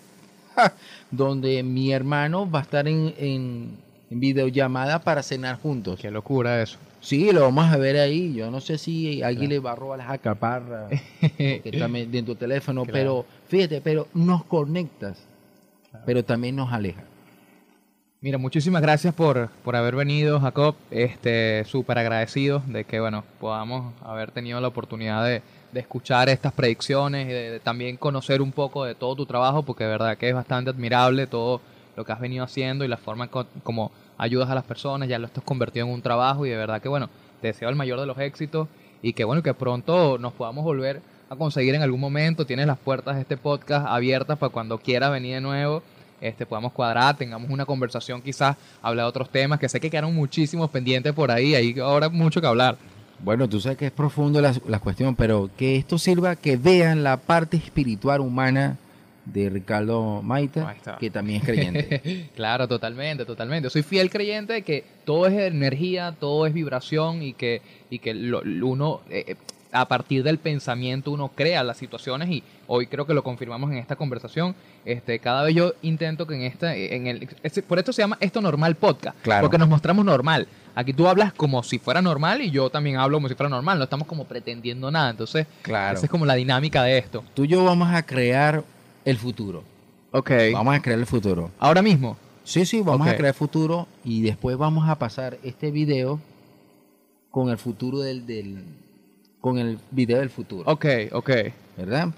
ja, donde mi hermano va a estar en, en, en videollamada para cenar juntos. Qué locura eso. Sí, lo vamos a ver ahí. Yo no sé si alguien le va a robar las acaparras que me- dentro del teléfono, Claro. pero fíjate, pero nos conectas, pero también nos aleja. Mira, muchísimas gracias por, por haber venido, Jacob. Este, súper agradecido de que, bueno, podamos haber tenido la oportunidad de, de escuchar estas predicciones y de, de también conocer un poco de todo tu trabajo, porque de verdad que es bastante admirable todo lo que has venido haciendo y la forma en co- como ayudas a las personas, ya lo estás convertido en un trabajo y de verdad que, bueno, te deseo el mayor de los éxitos y que, bueno, que pronto nos podamos volver a conseguir en algún momento. Tienes las puertas de este podcast abiertas para cuando quieras venir de nuevo este, podamos cuadrar, tengamos una conversación, quizás hablar de otros temas, que sé que quedaron muchísimos pendientes por ahí, hay ahora mucho que hablar. Bueno, tú sabes que es profundo la, la cuestión, pero que esto sirva que vean la parte espiritual humana de Ricardo Maita, está. que también es creyente. claro, totalmente, totalmente. Yo soy fiel creyente de que todo es energía, todo es vibración y que, y que lo- uno, eh, eh, a partir del pensamiento, uno crea las situaciones y hoy creo que lo confirmamos en esta conversación. Este, cada vez yo intento que en esta, en el, ese- por esto se llama esto normal podcast, Claro. porque nos mostramos normal. Aquí tú hablas como si fuera normal y yo también hablo como si fuera normal, no estamos como pretendiendo nada. Entonces, Claro. esa es como la dinámica de esto. Tú y yo vamos a crear el futuro. Ok. Vamos a crear el futuro. Ahora mismo. Sí, sí, vamos a crear futuro y después vamos a pasar este video con el futuro del, del con el video del futuro, Ok, ok. ¿verdad?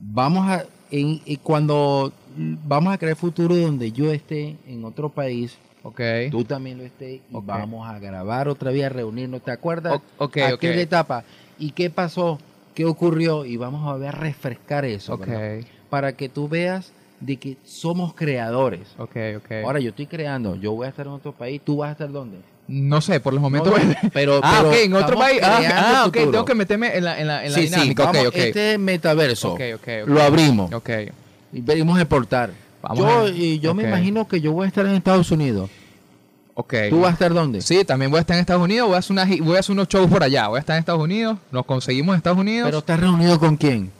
Vamos a en- y cuando vamos a crear futuro donde yo esté en otro país, Ok. tú también lo estés y vamos a grabar otra vez, a reunirnos, ¿te acuerdas? O- ok, ok. Aquella etapa y qué pasó, qué ocurrió y vamos a volver a refrescar eso, Ok, ¿verdad? Para que tú veas de que somos creadores. ok, ok. Ahora yo estoy creando, yo voy a estar en otro país, tú vas a estar dónde? no sé, por los momentos. No, pero, ah, pero ok, en otro país. Ah, ah, ok, tengo que meterme en la, en la, en la sí, dinámica. sí, vamos, ok, ok. este metaverso lo abrimos Ok. y venimos a exportar. Vamos yo a- y yo me imagino que yo voy a estar en Estados Unidos. Ok. ¿Tú vas a estar dónde? Sí, también voy a estar en Estados Unidos, voy a hacer una voy a hacer unos shows por allá, voy a estar en Estados Unidos, nos conseguimos en Estados Unidos. Pero estás reunido con quién?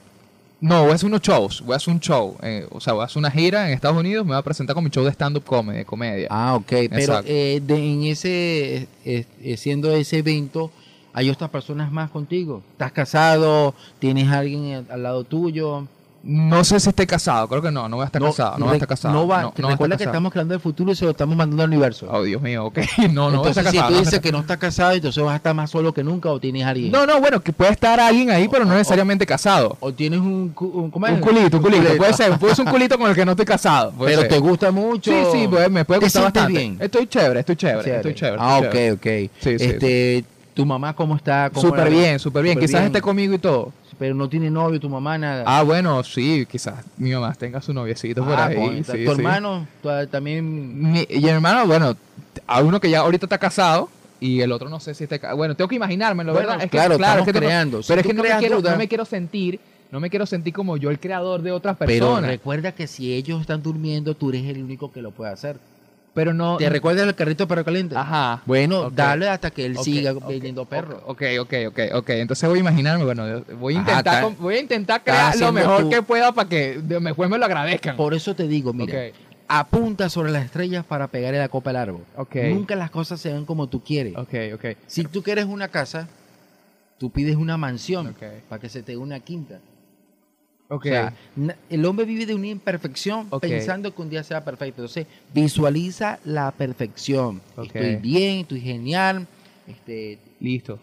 No, voy a hacer unos shows, voy a hacer un show, eh, o sea, voy a hacer una gira en Estados Unidos, me voy a presentar con mi show de stand up comedy, de comedia. Ah, ok. Pero eh, de- en ese, eh, eh, siendo ese evento, hay otras personas más contigo. ¿Estás casado? ¿Tienes alguien al- al lado tuyo? No sé si esté casado, creo que no, no voy a estar casado, no voy a estar casado. No va, no, no recuerda que estamos creando el futuro y se lo estamos mandando al universo. Oh, Dios mío, ok. No, no voy a entonces, estar si casado. tú voy a dices estar que no estás casado, entonces vas a estar más solo que nunca o tienes alguien. No, no, bueno, que puede estar alguien ahí, pero no O- necesariamente casado. O tienes un, un, ¿cómo es? Un culito, un culito. Puede ser, puede ser un culito con el que no estoy casado. Pero ser. te gusta mucho. Sí, sí, pues, me puede ¿Te gustar bastante. bien? Estoy chévere, estoy chévere, Chévere. estoy chévere. Ah, estoy ok, chévere. ok. Sí, sí, este, ¿Tu mamá cómo está? ¿Cómo Súper bien, súper bien. Quizás esté conmigo y todo. Pero no tiene novio, tu mamá, nada. Ah, bueno, sí, quizás mi mamá tenga su noviecito por Ah, ahí. coño, sí, tu sí. hermano ah, también. Mi- y hermano, bueno, a uno que ya ahorita está casado y el otro no sé si está Bueno, tengo que imaginármelo, Bueno, ¿verdad? Es claro, que, estamos es que tengo- creando. Si pero es que no me, quiero, no me quiero sentir, no me quiero sentir como yo el creador de otras Pero personas. recuerda que si ellos están durmiendo, tú eres el único que lo puede hacer. Pero no. ¿Te recuerdas el carrito perro caliente? Ajá. Bueno, Ok. dale hasta que él siga vendiendo perros. Ok, ok, ok, ok. Entonces voy a imaginarme, bueno, voy a intentar, voy a crear lo mejor que pueda para que de- después me lo agradezcan. Por eso te digo, mira, apunta sobre las estrellas para pegarle la copa al árbol. Ok. Nunca las cosas se ven como tú quieres. Ok, ok. Si tú quieres una casa, tú pides una mansión para que se te dé una quinta. Ok. O sea, el hombre vive de una imperfección pensando que un día sea perfecto. Entonces, visualiza la perfección. Estoy bien, estoy genial. Este, Listo.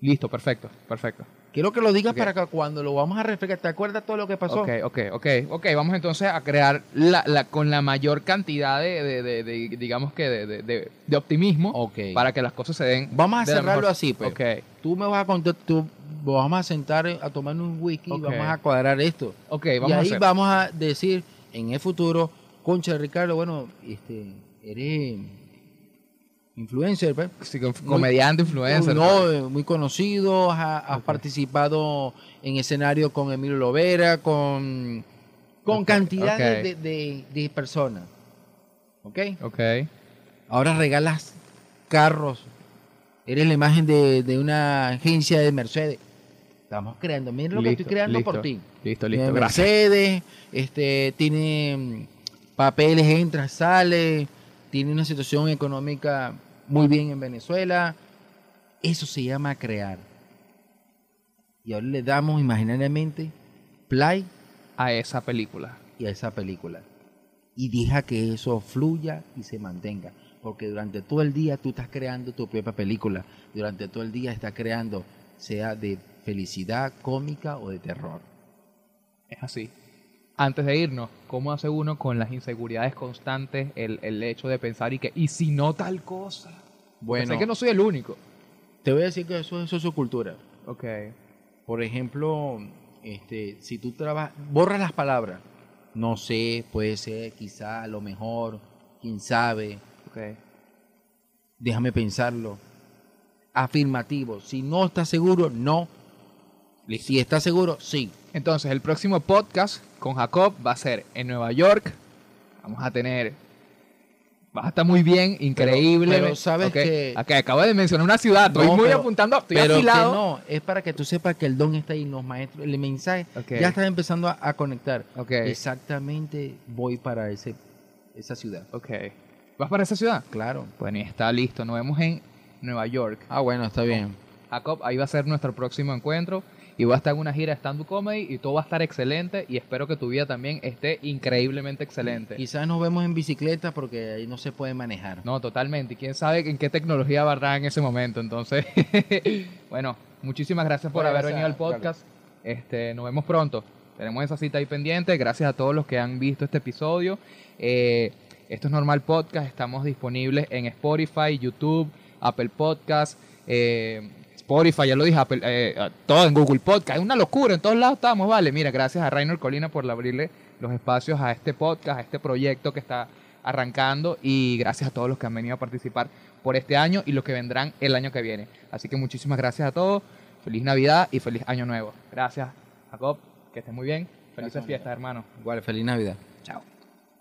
Listo, perfecto, perfecto. Quiero que lo digas para que cuando lo vamos a refrescar, ¿te acuerdas todo lo que pasó? Ok, ok, ok, ok. Vamos entonces a crear la, la- con la mayor cantidad de, de- de- de- digamos que, de, optimismo para que las cosas se den. Vamos a cerrarlo mejor- así, pues. Tú me vas a contar, tú vamos a sentar a tomar un whisky y vamos a cuadrar esto. ok, y a ahí hacer. vamos a decir en el futuro, concha Ricardo, bueno, este, eres influencer, pues. Sí, com- comediante, influencer. No, eh, muy conocido, ha- has participado en escenario con Emilio Lovera, con, con Ok, cantidad de-. De, de- de personas. ¿Ok? Ok, Ahora regalas carros. Eres la imagen de, de una agencia de Mercedes. Estamos creando. Miren lo que estoy creando listo, por ti. listo, Tiene listo. Gracias. Mercedes, este, tiene mm, papeles, entra, sale, tiene una situación económica muy bien en Venezuela. Eso se llama crear. Y ahora le damos imaginariamente play A esa película. y a esa película. Y deja que eso fluya y se mantenga. Porque durante todo el día tú estás creando tu propia película. Durante todo el día estás creando, sea de felicidad, cómica o de terror. Es así. Antes de irnos, ¿cómo hace uno con las inseguridades constantes el, el hecho de pensar y que, y si no tal cosa? Bueno, sé que no soy el único. te voy a decir que eso, eso es su cultura. Ok, Por ejemplo, este, si tú trabajas, borras las palabras. No sé, puede ser, quizá, a lo mejor, quién sabe. ok. Déjame pensarlo. Afirmativo. Si no estás seguro, no. Si estás seguro, sí. Entonces, el próximo podcast con Jacob va a ser en Nueva York. Vamos a tener. Va a estar muy bien, increíble. pero sabes Ok, que- ok, acabo de mencionar una ciudad. Estoy No, muy pero- apuntando. Estoy Pero que no, es para que tú sepas que el don está ahí, los maestros, el mensaje ya está empezando a, a conectar. Exactamente voy para ese, esa ciudad. Ok. ¿Vas para esa ciudad? Claro. Bueno, y está listo. Nos vemos en Nueva York. Ah, bueno, está bien. Jacob, ahí va a ser nuestro próximo encuentro. Y va a estar en una gira de stand-up comedy. Y todo va a estar excelente. Y espero que tu vida también esté increíblemente excelente. Quizás nos vemos en bicicleta porque ahí no se puede manejar. No, totalmente. Y quién sabe en qué tecnología va en ese momento. Entonces, bueno, muchísimas gracias por Bueno, haber venido al podcast. Este, nos vemos pronto. Tenemos esa cita ahí pendiente. Gracias a todos los que han visto este episodio. Eh, esto es Normal Podcast. Estamos disponibles en Spotify, YouTube, Apple Podcast, eh, Spotify, ya lo dije, Apple, eh, todo en Google Podcast. Es una locura, en todos lados estamos, vale. Mira, gracias a Rainer Colina por abrirle los espacios a este podcast, a este proyecto que está arrancando y gracias a todos los que han venido a participar por este año y los que vendrán el año que viene. Así que muchísimas gracias a todos. Feliz Navidad y feliz Año Nuevo. Gracias, Jacob. Que estés muy bien. Felices Gracias, fiestas, hermano. Igual, feliz Navidad. Chao.